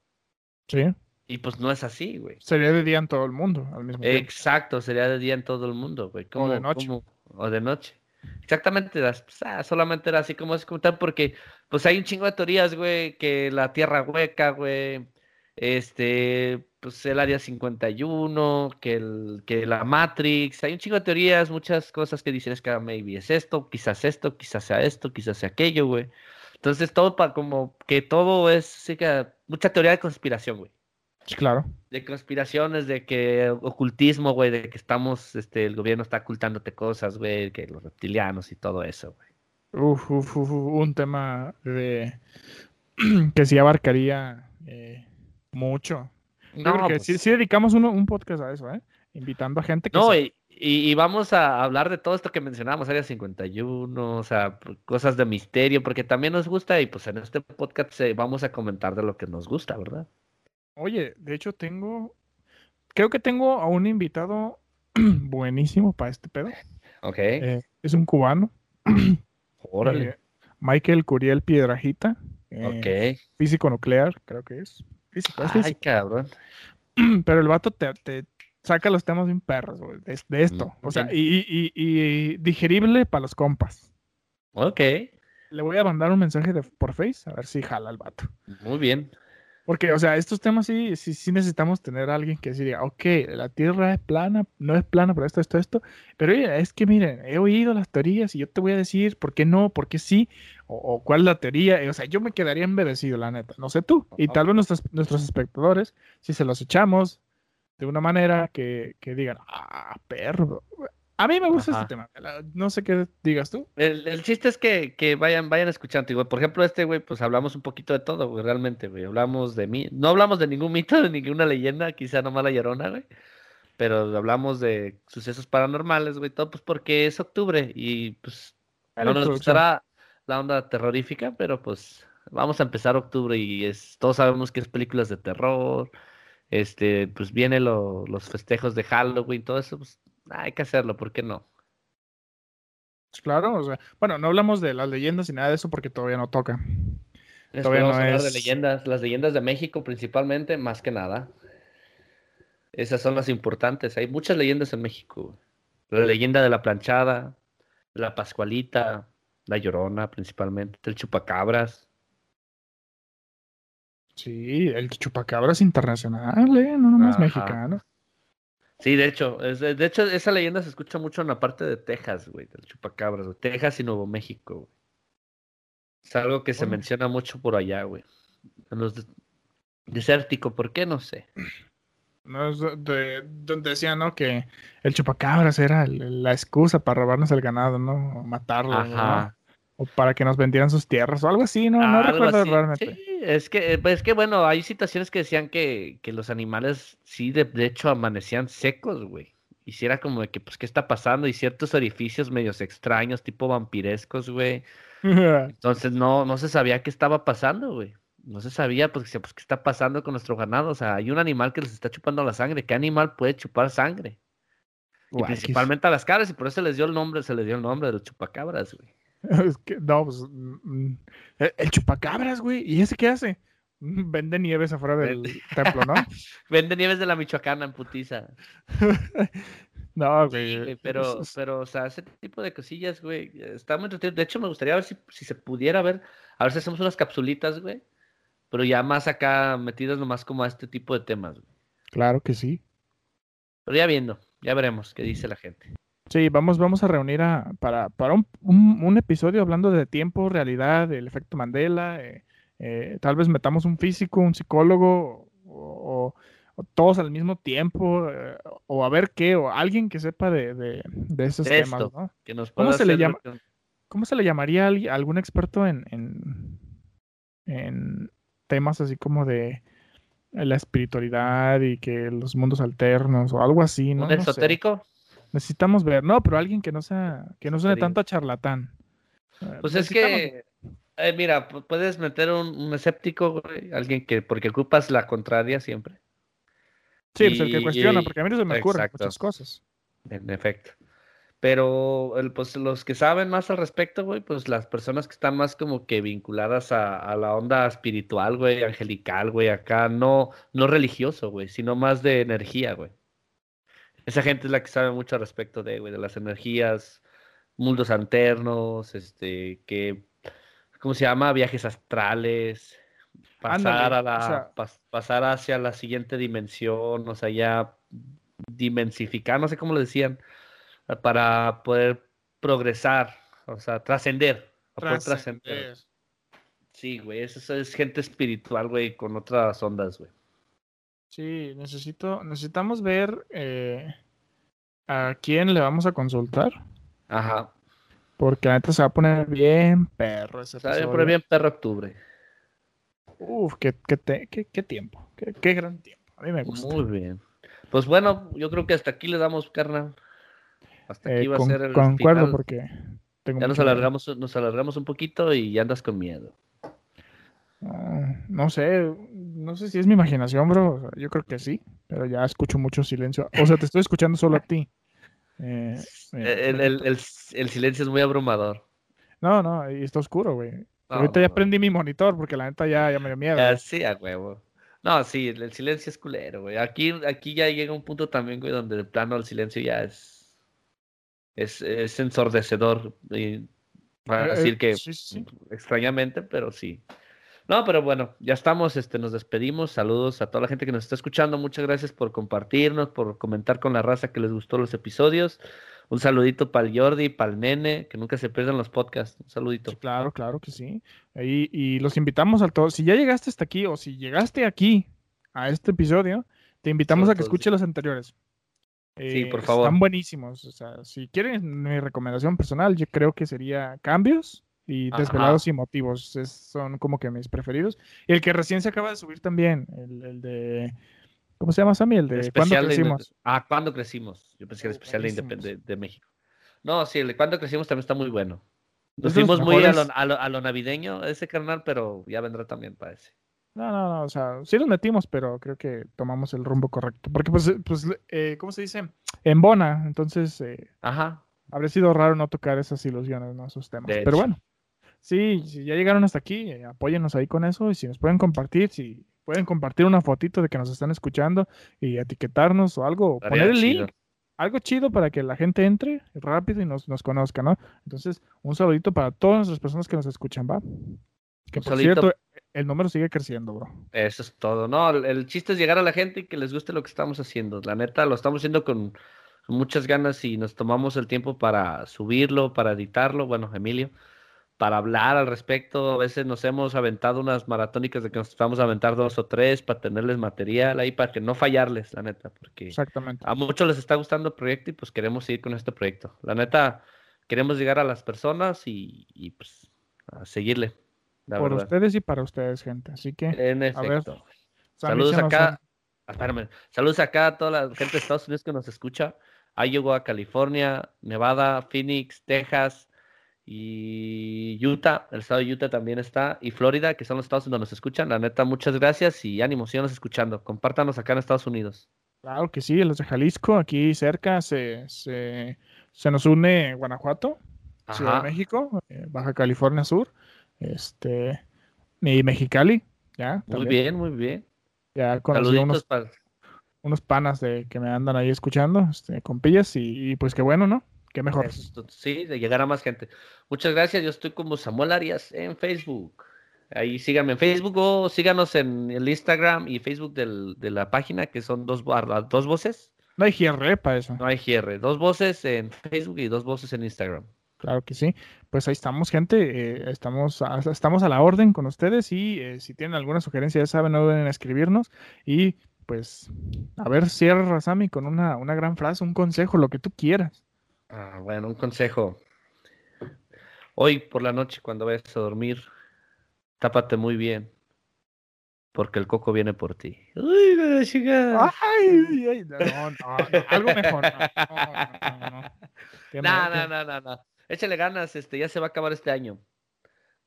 Sí. Y pues no es así, güey. Sería de día en todo el mundo al mismo tiempo. Exacto, sería de día en todo el mundo, güey. O de noche. o de noche. Exactamente, pues, ah, solamente era así como es comentar porque pues hay un chingo de teorías, güey, que la Tierra hueca, güey, este, pues el Área 51, que, el, que la Matrix, hay un chingo de teorías, muchas cosas que dicen es que maybe es esto, quizás esto, quizás sea esto, quizás sea aquello, güey. Entonces todo para como que todo es, sí que mucha teoría de conspiración, güey. Claro. De conspiraciones, de que ocultismo, güey, de que estamos, este, el gobierno está ocultándote cosas, güey, que los reptilianos y todo eso, güey. Uf, uf, uf, un tema de (clears throat) que sí abarcaría eh, mucho. No, pues sí, dedicamos un podcast a eso, ¿eh? Invitando a gente que... No, y, vamos a hablar de todo esto que mencionamos, Área 51, o sea, cosas de misterio, porque también nos gusta y pues en este podcast vamos a comentar de lo que nos gusta, ¿verdad? Oye, de hecho tengo, creo que tengo a un invitado (clears throat) buenísimo para este pedo. Ok. Eh, es un cubano. (clears throat) Órale. Eh, Michael Curiel Piedrajita. Eh, ok. Físico nuclear, creo que es. Físico, Ay, cabrón. (clears throat) Pero el vato te, te, saca los temas bien perros, güey, de, esto. Mm, o sea, y, digerible para los compas. Ok. Le voy a mandar un mensaje de, por Face a ver si jala el vato. Muy bien. Porque, o sea, estos temas sí, sí, sí necesitamos tener a alguien que diga, ok, la Tierra es plana, no es plana, pero esto, esto, esto. Pero es que, miren, he oído las teorías y yo te voy a decir por qué no, por qué sí, o, cuál es la teoría. O sea, yo me quedaría embedecido, la neta. No sé tú. Y tal vez nuestros, nuestros espectadores, si se los echamos, de una manera que, que digan, ah, perro. A mí me gusta este tema. No sé qué digas tú. El, el chiste es que, que, vayan, vayan escuchando. Güey. Por ejemplo, este güey, pues hablamos un poquito de todo, güey, realmente, güey. Hablamos de mí. No hablamos de ningún mito, (laughs) de ninguna leyenda, quizá nomás la llorona, güey. Pero hablamos de sucesos paranormales, güey, todo pues porque es octubre y pues no nos gustará la onda terrorífica, pero pues vamos a empezar octubre y es, todos sabemos que es películas de terror, este, pues viene los festejos de Halloween, todo eso, pues hay que hacerlo, ¿por qué no? Pues claro, o sea, bueno, no hablamos de las leyendas y nada de eso porque todavía no toca. Todavía no hablar de leyendas, las leyendas de México principalmente, más que nada. Esas son las importantes. Hay muchas leyendas en México. La leyenda de la planchada, la Pascualita, la Llorona principalmente, el Chupacabras. Sí, el chupacabras internacional, ¿eh? no nomás mexicano. Sí, de hecho, de hecho, esa leyenda se escucha mucho en la parte de Texas, güey, del chupacabras, güey. Texas y Nuevo México, güey. Es algo que se menciona mucho por allá, güey. En los desértico, ¿por qué? No sé. No, es de, donde decían, ¿no? Que el chupacabras era la excusa para robarnos el ganado, ¿no? matarlo. Ajá. O para que nos vendieran sus tierras o algo así, ¿no? no recuerdo realmente. Sí, es que, pues, es que bueno, hay situaciones que decían que, que los animales sí, de, hecho, amanecían secos, güey. Hiciera como de que, pues, ¿qué está pasando? Y ciertos orificios medios extraños, tipo vampirescos, güey. (laughs) Entonces no, no se sabía qué estaba pasando, güey. No se sabía, pues, pues, qué está pasando con nuestro ganado. O sea, hay un animal que les está chupando la sangre. ¿Qué animal puede chupar sangre? Y principalmente a las cabras, y por eso les dio el nombre, se les dio el nombre de los chupacabras, güey. (laughs) Es que, no, pues. Mm, el, chupacabras, güey. ¿Y ese qué hace? (laughs) Vende nieves afuera del (laughs) templo, ¿no? Vende nieves de la Michoacana en putiza. no, güey. pero, pero, o sea, ese tipo de cosillas, güey, está muy De hecho, me gustaría ver si, si se pudiera ver, a ver si hacemos unas capsulitas, güey. Pero ya más acá metidas nomás como a este tipo de temas, güey. Claro que sí. Pero ya viendo, ya veremos qué dice la gente. Sí, vamos, vamos a reunir a, para, para un, un, episodio hablando de tiempo, realidad, el efecto Mandela. Eh, eh, tal vez metamos un físico, un psicólogo o, todos al mismo tiempo, eh, o a ver qué, o alguien que sepa de, de, esos temas, ¿no? ¿Cómo, se le llama, ¿Cómo se le llamaría a algún experto en, en, en temas así como de la espiritualidad y que los mundos alternos o algo así, ¿no? ¿Un esotérico? Necesitamos ver, no, pero alguien que no sea, que no suene tanto a charlatán. Pues es que, eh, mira, puedes meter un, escéptico, alguien que, porque ocupas la contraria siempre. Sí, pues el que cuestiona, porque a mí no se me ocurren muchas cosas. En efecto. Pero el, pues los que saben más al respecto, güey, pues las personas que están más como que vinculadas a, a la onda espiritual, güey, angelical, güey, acá no, no religioso, güey, sino más de energía, güey. Esa gente es la que sabe mucho al respecto de, de las energías, mundos alternos, este, que, ¿cómo se llama? Viajes astrales, pasar a la, pasar hacia la siguiente dimensión, o sea, ya dimensificar, no sé cómo lo decían, para poder progresar, o sea, trascender, trascender. Sí, güey, eso es gente espiritual, güey, con otras ondas, güey. Sí, necesito, necesitamos ver eh, a quién le vamos a consultar. Ajá. Porque la neta se va a poner bien perro ese Se va a poner bien perro octubre. Uf, qué, qué, qué, tiempo. Qué, gran tiempo. A mí me gusta. Muy bien. Pues bueno, yo creo que hasta aquí le damos, carnal. Hasta aquí eh, va a ser el Concuerdo porque tengo ya nos alargamos, nos alargamos un poquito y ya andas con miedo. Ah, no sé, no sé si es mi imaginación, bro. Yo creo que sí, pero ya escucho mucho silencio. O sea, te estoy escuchando solo a ti. Eh, el, silencio es muy abrumador. No, no, y está oscuro, güey. Ahorita ya prendí mi monitor porque la neta ya, ya me dio miedo. sí, a huevo. No, sí, el, silencio es culero, güey. Aquí, aquí ya llega un punto también, güey, donde de plano el silencio ya es. Es, es ensordecedor. Y, para eh, decir que extrañamente, pero sí. No, pero bueno, ya estamos, este, nos despedimos. Saludos a toda la gente que nos está escuchando. Muchas gracias por compartirnos, por comentar con la raza que les gustó los episodios. Un saludito para el Jordi, para el nene, que nunca se pierdan los podcasts. Un saludito. claro, claro que sí. Y, y los invitamos a todos. Si ya llegaste hasta aquí o si llegaste aquí a este episodio, te invitamos a que escuche los anteriores. sí, por eh, favor. Están buenísimos. O sea, si quieren mi recomendación personal, yo creo que sería cambios y Desvelados y Motivos. son como que mis preferidos. Y el que recién se acaba de subir también, el, de... ¿Cómo se llama Sammy? El de ¿Cuándo crecimos? ah, ¿Cuándo crecimos? Yo pensé que el especial de, de, México. No, sí, el de ¿Cuándo crecimos? también está muy bueno. Nos fuimos muy a lo, a, lo, navideño, ese carnal, pero ya vendrá también para ese. No, no, no, o sea, sí nos metimos, pero creo que tomamos el rumbo correcto. Porque, pues, pues eh, ¿cómo se dice? En Bona, entonces, eh, Ajá. habría sido raro no tocar esas ilusiones, ¿no? Esos temas. De Pero hecho. bueno, sí, si ya llegaron hasta aquí, eh, apóyennos ahí con eso y si nos pueden compartir, si pueden compartir una fotito de que nos están escuchando y etiquetarnos o algo, poner el chido. link, algo chido para que la gente entre rápido y nos, nos conozca, ¿no? Entonces, un saludito para todas las personas que nos escuchan, ¿va? Que Un por saludito. cierto, el número sigue creciendo, bro. Eso es todo. No, el, el chiste es llegar a la gente y que les guste lo que estamos haciendo. La neta, lo estamos haciendo con muchas ganas y nos tomamos el tiempo para subirlo, para editarlo. Bueno, Emilio, para hablar al respecto. A veces nos hemos aventado unas maratónicas de que nos vamos a aventar dos o tres para tenerles material ahí, para que no fallarles, la neta, porque Exactamente. a muchos les está gustando el proyecto y pues queremos seguir con este proyecto. La neta, queremos llegar a las personas y, y, pues a seguirle. La por verdad. ustedes y para ustedes, gente. Así que, En efecto. Saludos acá. Ah, espérame. Saludos acá a toda la gente de Estados Unidos que nos escucha. Iowa, California, Nevada, Phoenix, Texas y Utah. El estado de Utah también está. Y Florida, que son los estados donde nos escuchan. La neta, muchas gracias y ánimo, síganos escuchando. Compártanos acá en Estados Unidos. Claro que sí, los de Jalisco, aquí cerca se, se, se nos une Guanajuato, Ciudad de. México, eh, Baja California Sur, este, y Mexicali, ya. Muy también. bien, muy bien. Ya conocí unos, para. unos panas de, que me andan ahí escuchando, este, compillas, y, y pues qué bueno, ¿no? Qué mejor. Sí, de llegar a más gente. Muchas gracias. Yo estoy como Samuel Arias en Facebook. Ahí síganme en Facebook o síganos en el Instagram y Facebook del- de la página, que son dos, dos voces. No hay GR para eso. No hay GR. Dos voces en Facebook y dos voces en Instagram. Claro que sí. Pues ahí estamos, gente. eh, estamos, a, estamos a la orden con ustedes y eh, si tienen alguna sugerencia, ya saben, no duden en escribirnos. Y pues, a ver, cierra Razami con una, una gran frase, un consejo, lo que tú quieras. Ah, bueno, un consejo. Hoy por la noche, cuando vayas a dormir, tápate muy bien. Porque el coco viene por ti. Uy, la chica. Ay, ay, no, no, no, algo mejor. No, no, no, no, no. Échale ganas, este, ya se va a acabar este año.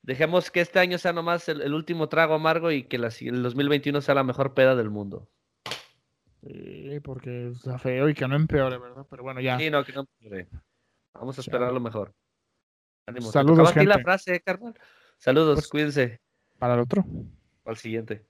Dejemos que este año sea nomás el, el último trago amargo y que la el 2021 sea la mejor peda del mundo. Sí, porque está feo y que no empeore, ¿verdad? Pero bueno, ya. Sí, no, que no empeore. Vamos a esperar lo mejor. Ánimo. ¿te Saludos, ti la gente. frase, carnal? Saludos, Pues- cuídense. Para el otro. Al siguiente.